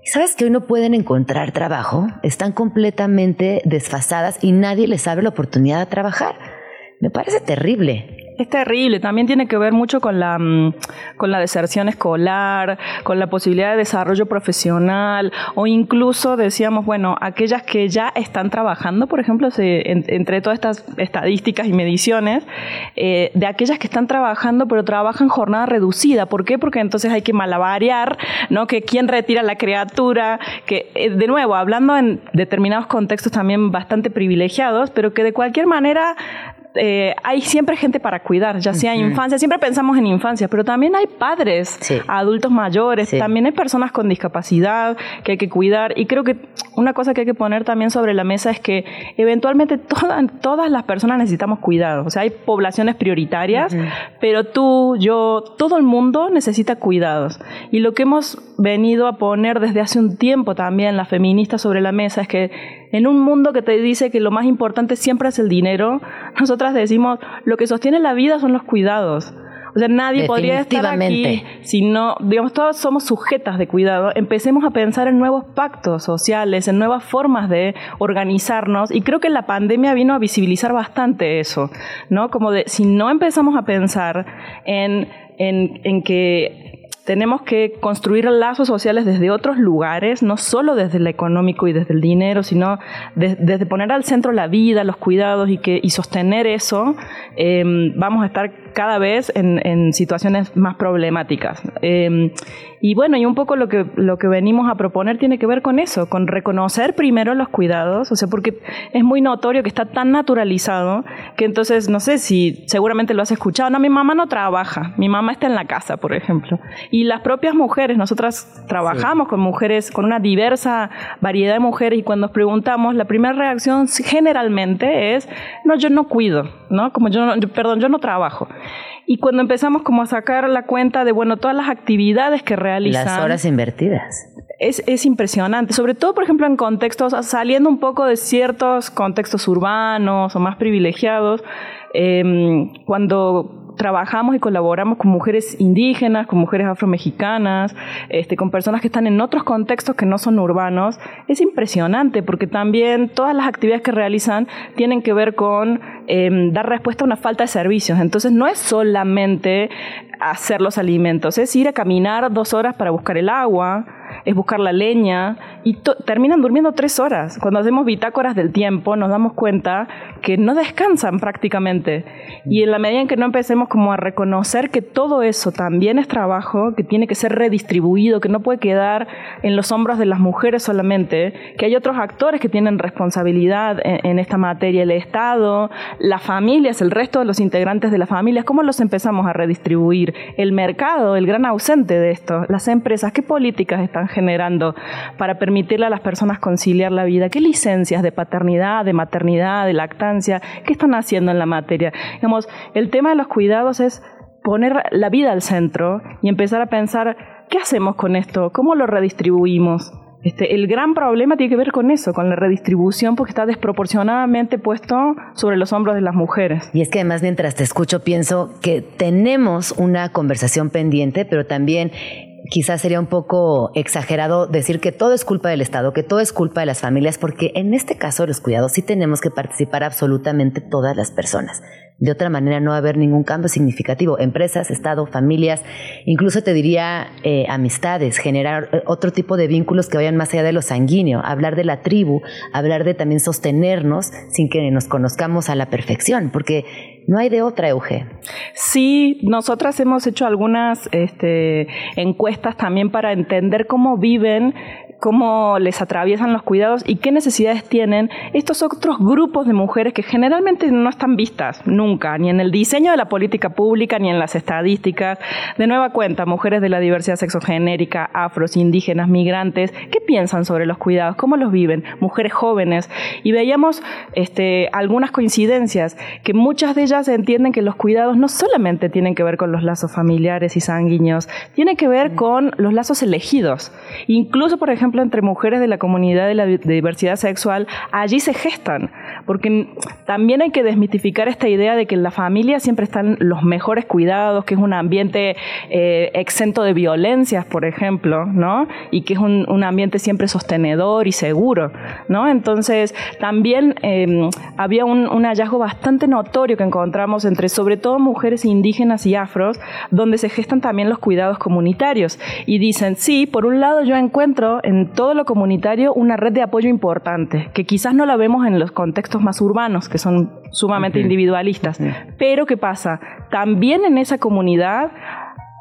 ¿Y ¿Sabes que hoy no pueden encontrar trabajo? Están completamente desfasadas y nadie les abre la oportunidad de trabajar. Me parece terrible. Es terrible, también tiene que ver mucho con la, mm, con la deserción escolar, con la posibilidad de desarrollo profesional o incluso decíamos, bueno, aquellas que ya están trabajando, por ejemplo, se- en- entre todas estas estadísticas y mediciones, eh, de aquellas que están trabajando pero trabajan jornada reducida. ¿Por qué? Porque entonces hay que malabarear, ¿no? Que quién retira la criatura, que eh, de nuevo, hablando en determinados contextos también bastante privilegiados, pero que de cualquier manera eh, hay siempre gente para cuidar, ya sea infancia, siempre pensamos en infancia, pero también hay padres, adultos mayores, también hay personas con discapacidad que hay que cuidar y creo que una cosa que hay que poner también sobre la mesa es que eventualmente todas las personas necesitamos cuidado, o sea, hay poblaciones prioritarias, pero tú, yo, todo el mundo necesita cuidados y lo que hemos venido a poner desde hace un tiempo también las feministas sobre la mesa es que en un mundo que te dice que lo más importante siempre es el dinero, [LAUGHS] nosotras decimos, lo que sostiene la vida son los cuidados. O sea, nadie podría estar aquí si no, digamos, todos somos sujetas de cuidado. Empecemos a pensar en nuevos pactos sociales, en nuevas formas de organizarnos. Y creo que la pandemia vino a visibilizar bastante eso, ¿no? Como de, si no empezamos a pensar en, en, en que tenemos que construir lazos sociales desde otros lugares, no solo desde el económico y desde el dinero, sino desde poner al centro la vida, los cuidados y, que, y sostener eso, em, vamos a estar cada vez en, situaciones más problemáticas. Em, y bueno, y un poco lo que, lo que venimos a proponer tiene que ver con eso, con reconocer primero los cuidados, o sea, porque es muy notorio que está tan naturalizado que entonces, no sé si seguramente lo has escuchado, no, mi mamá no trabaja, mi mamá está en la casa, por ejemplo. Y las propias mujeres, nosotras trabajamos con mujeres, con una diversa variedad de mujeres y cuando nos preguntamos, la primera reacción generalmente es, no, yo no cuido, ¿no? Como yo, no, perdón, yo no trabajo. Y cuando empezamos como a sacar la cuenta de, bueno, todas las actividades que realizan... Las horas invertidas. Es, es, impresionante, sobre todo, por ejemplo, en contextos, saliendo un poco de ciertos contextos urbanos o más privilegiados, eh, cuando trabajamos y colaboramos con mujeres indígenas, con mujeres afromexicanas, este, con personas que están en otros contextos que no son urbanos, es impresionante porque también todas las actividades que realizan tienen que ver con em, dar respuesta a una falta de servicios. Entonces no es solamente hacer los alimentos, es ir a caminar dos horas para buscar el agua, es buscar la leña y terminan durmiendo tres horas. Cuando hacemos bitácoras del tiempo nos damos cuenta que no descansan prácticamente. Y en la medida en que no empecemos como a reconocer que todo eso también es trabajo, que tiene que ser redistribuido, que no puede quedar en los hombros de las mujeres solamente, que hay otros actores que tienen responsabilidad en, esta materia, el Estado, las familias, el resto de los integrantes de las familias, ¿cómo los empezamos a redistribuir? El mercado, el gran ausente de esto, las empresas, ¿qué políticas están generando para permitirle a las personas conciliar la vida? ¿Qué licencias de paternidad, de maternidad, de lactancia? ¿Qué están haciendo en la materia? Digamos, el tema de los cuidados es poner la vida al centro y empezar a pensar, ¿qué hacemos con esto? ¿Cómo lo redistribuimos? Este, el gran problema tiene que ver con eso, con la redistribución, porque está desproporcionadamente puesto sobre los hombros de las mujeres. Y es que además mientras te escucho pienso que tenemos una conversación pendiente, pero también quizás sería un poco exagerado decir que todo es culpa del Estado, que todo es culpa de las familias, porque en este caso los cuidados sí tenemos que participar absolutamente todas las personas. De otra manera no va a haber ningún cambio significativo. Empresas, Estado, familias, incluso te diría eh, amistades, generar eh, otro tipo de vínculos que vayan más allá de lo sanguíneo, hablar de la tribu, hablar de también sostenernos sin que nos conozcamos a la perfección, porque no hay de otra, Euge. Sí, nosotras hemos hecho algunas este, encuestas también para entender cómo viven cómo les atraviesan los cuidados y qué necesidades tienen estos otros grupos de mujeres que generalmente no están vistas nunca, ni en el diseño de la política pública, ni en las estadísticas. De nueva cuenta, mujeres de la diversidad sexogenérica, afros, indígenas, migrantes, ¿qué piensan sobre los cuidados? ¿Cómo los viven? Mujeres jóvenes. Y veíamos este, algunas coincidencias, que muchas de ellas entienden que los cuidados no solamente tienen que ver con los lazos familiares y sanguíneos, tienen que ver con los lazos elegidos. Incluso, por ejemplo, ejemplo, entre mujeres de la comunidad de la diversidad sexual, allí se gestan, porque también hay que desmitificar esta idea de que en la familia siempre están los mejores cuidados, que es un ambiente eh, exento de violencias, por ejemplo, ¿no? Y que es un, ambiente siempre sostenedor y seguro, ¿no? Entonces, también em, había un, un hallazgo bastante notorio que encontramos entre sobre todo mujeres indígenas y afros, donde se gestan también los cuidados comunitarios. Y dicen, sí, por un lado yo encuentro en en todo lo comunitario una red de apoyo importante, que quizás no la vemos en los contextos más urbanos, que son sumamente individualistas. Pero ¿qué pasa? También en esa comunidad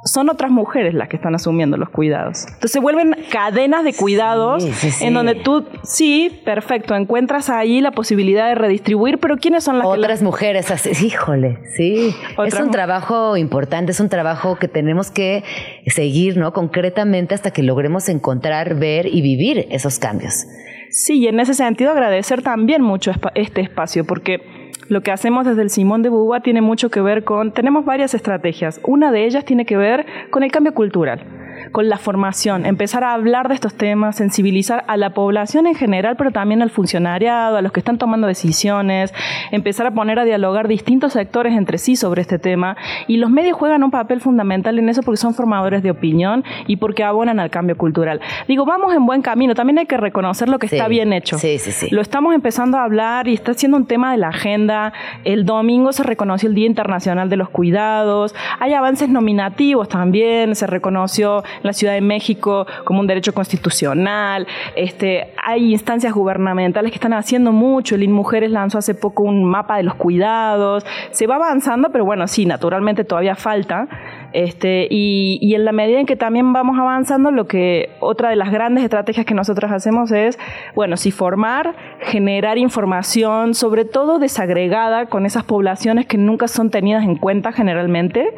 son otras mujeres las que están asumiendo los cuidados. Entonces se vuelven cadenas de cuidados en donde tú, sí, perfecto, encuentras ahí la posibilidad de redistribuir, pero ¿quiénes son las otras mujeres? Así, híjole, sí. Es un trabajo importante, es un trabajo que tenemos que seguir, ¿no? Concretamente hasta que logremos encontrar, ver y vivir esos cambios. Sí, y en ese sentido agradecer también mucho este espacio, porque lo que hacemos desde el Simón de Beauvoir tiene mucho que ver con, tenemos varias estrategias. Una de ellas tiene que ver con el cambio cultural con la formación, empezar a hablar de estos temas, sensibilizar a la población en general, pero también al funcionariado, a los que están tomando decisiones, empezar a poner a dialogar distintos sectores entre sí sobre este tema. Y los medios juegan un papel fundamental en eso porque son formadores de opinión y porque abonan al cambio cultural. Digo, vamos en buen camino, también hay que reconocer lo que está bien hecho. Sí, sí, sí. Lo estamos empezando a hablar y está siendo un tema de la agenda. El domingo se reconoció el Día Internacional de los Cuidados, hay avances nominativos también, se reconoció la Ciudad de México como un derecho constitucional. Este, hay instancias gubernamentales que están haciendo mucho. El INMujeres lanzó hace poco un mapa de los cuidados. Se va avanzando, pero bueno, sí, naturalmente todavía falta. Este, y, y en la medida en que también vamos avanzando, lo que otra de las grandes estrategias que nosotros hacemos es, bueno, sí formar, generar información, sobre todo desagregada con esas poblaciones que nunca son tenidas en cuenta generalmente,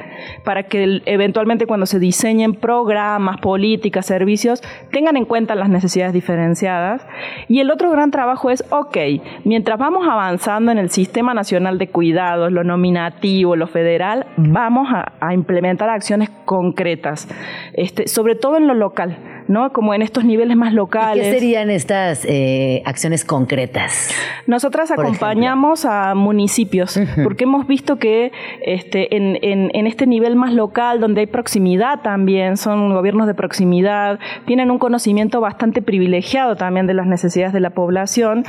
para que eventualmente cuando se diseñen programas, políticas, servicios, tengan en cuenta las necesidades diferenciadas. Y el otro gran trabajo es, ok, mientras vamos avanzando en el Sistema Nacional de Cuidados, lo nominativo, lo federal, vamos a, implementar acciones concretas, este, sobre todo en lo local. ¿No? Como en estos niveles más locales. ¿Qué serían estas eh, acciones concretas? Nosotras acompañamos a municipios, porque hemos visto que este, en, en, este nivel más local, donde hay proximidad también, son gobiernos de proximidad, tienen un conocimiento bastante privilegiado también de las necesidades de la población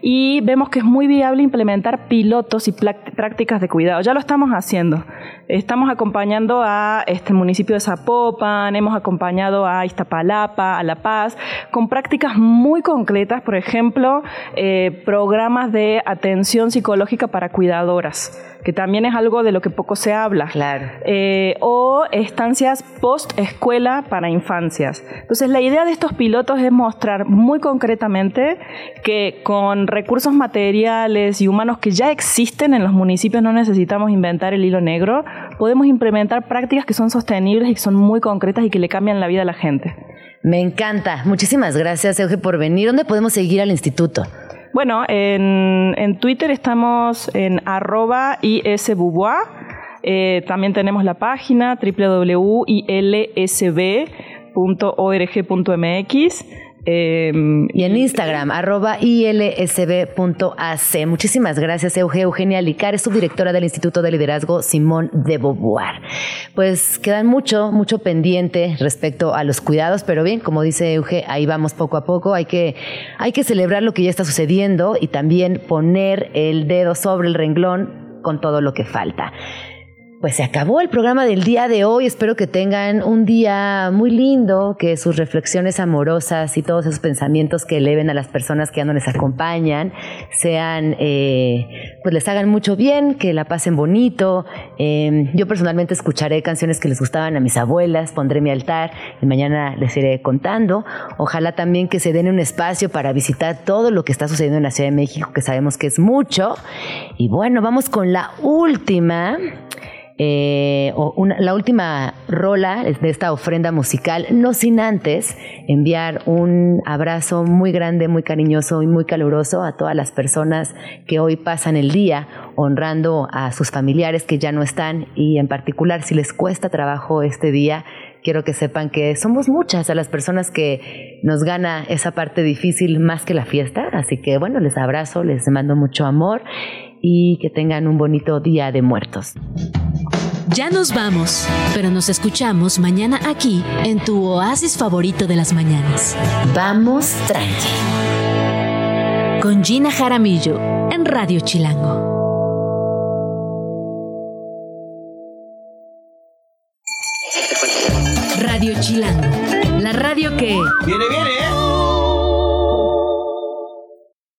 y vemos que es muy viable implementar pilotos y prácticas de cuidado. Ya lo estamos haciendo. Estamos acompañando a este municipio de Zapopan, hemos acompañado a Iztapalapa, a La Paz, con prácticas muy concretas, por ejemplo, eh, programas de atención psicológica para cuidadoras que también es algo de lo que poco se habla. Claro. Eh, o estancias post-escuela para infancias. Entonces, la idea de estos pilotos es mostrar muy concretamente que con recursos materiales y humanos que ya existen en los municipios, no necesitamos inventar el hilo negro, podemos implementar prácticas que son sostenibles y que son muy concretas y que le cambian la vida a la gente. Me encanta. Muchísimas gracias, Euge, por venir. ¿Dónde podemos seguir al instituto? Bueno, en, Twitter estamos en arroba isbubois. Eh, también tenemos la página www.ilsb.org.mx. Em, y en Instagram, arroba ilsb.ac. Muchísimas gracias, Euge. Eugenia Licar, es subdirectora del Instituto de Liderazgo Simón de Beauvoir. Pues quedan mucho, mucho pendiente respecto a los cuidados, pero bien, como dice Euge, ahí vamos poco a poco. Hay que, hay que celebrar lo que ya está sucediendo y también poner el dedo sobre el renglón con todo lo que falta pues se acabó el programa del día de hoy. Espero que tengan un día muy lindo, que sus reflexiones amorosas y todos esos pensamientos que eleven a las personas que ya no les acompañan sean, eh, pues les hagan mucho bien, que la pasen bonito. Em, yo personalmente escucharé canciones que les gustaban a mis abuelas, pondré mi altar y mañana les iré contando. Ojalá también que se den un espacio para visitar todo lo que está sucediendo en la Ciudad de México, que sabemos que es mucho. Y bueno, vamos con la última eh, la última rola de esta ofrenda musical, no sin antes enviar un abrazo muy grande, muy cariñoso y muy caluroso a todas las personas que hoy pasan el día honrando a sus familiares que ya no están y en particular si les cuesta trabajo este día, quiero que sepan que somos muchas a las personas que nos gana esa parte difícil más que la fiesta. Así que bueno, les abrazo, les mando mucho amor y que tengan un bonito día de muertos. Ya nos vamos, pero nos escuchamos mañana aquí en tu oasis favorito de las mañanas. Vamos tranqui. Con Gina Jaramillo en Radio Chilango. Radio Chilango, la radio que... ¡Viene, viene!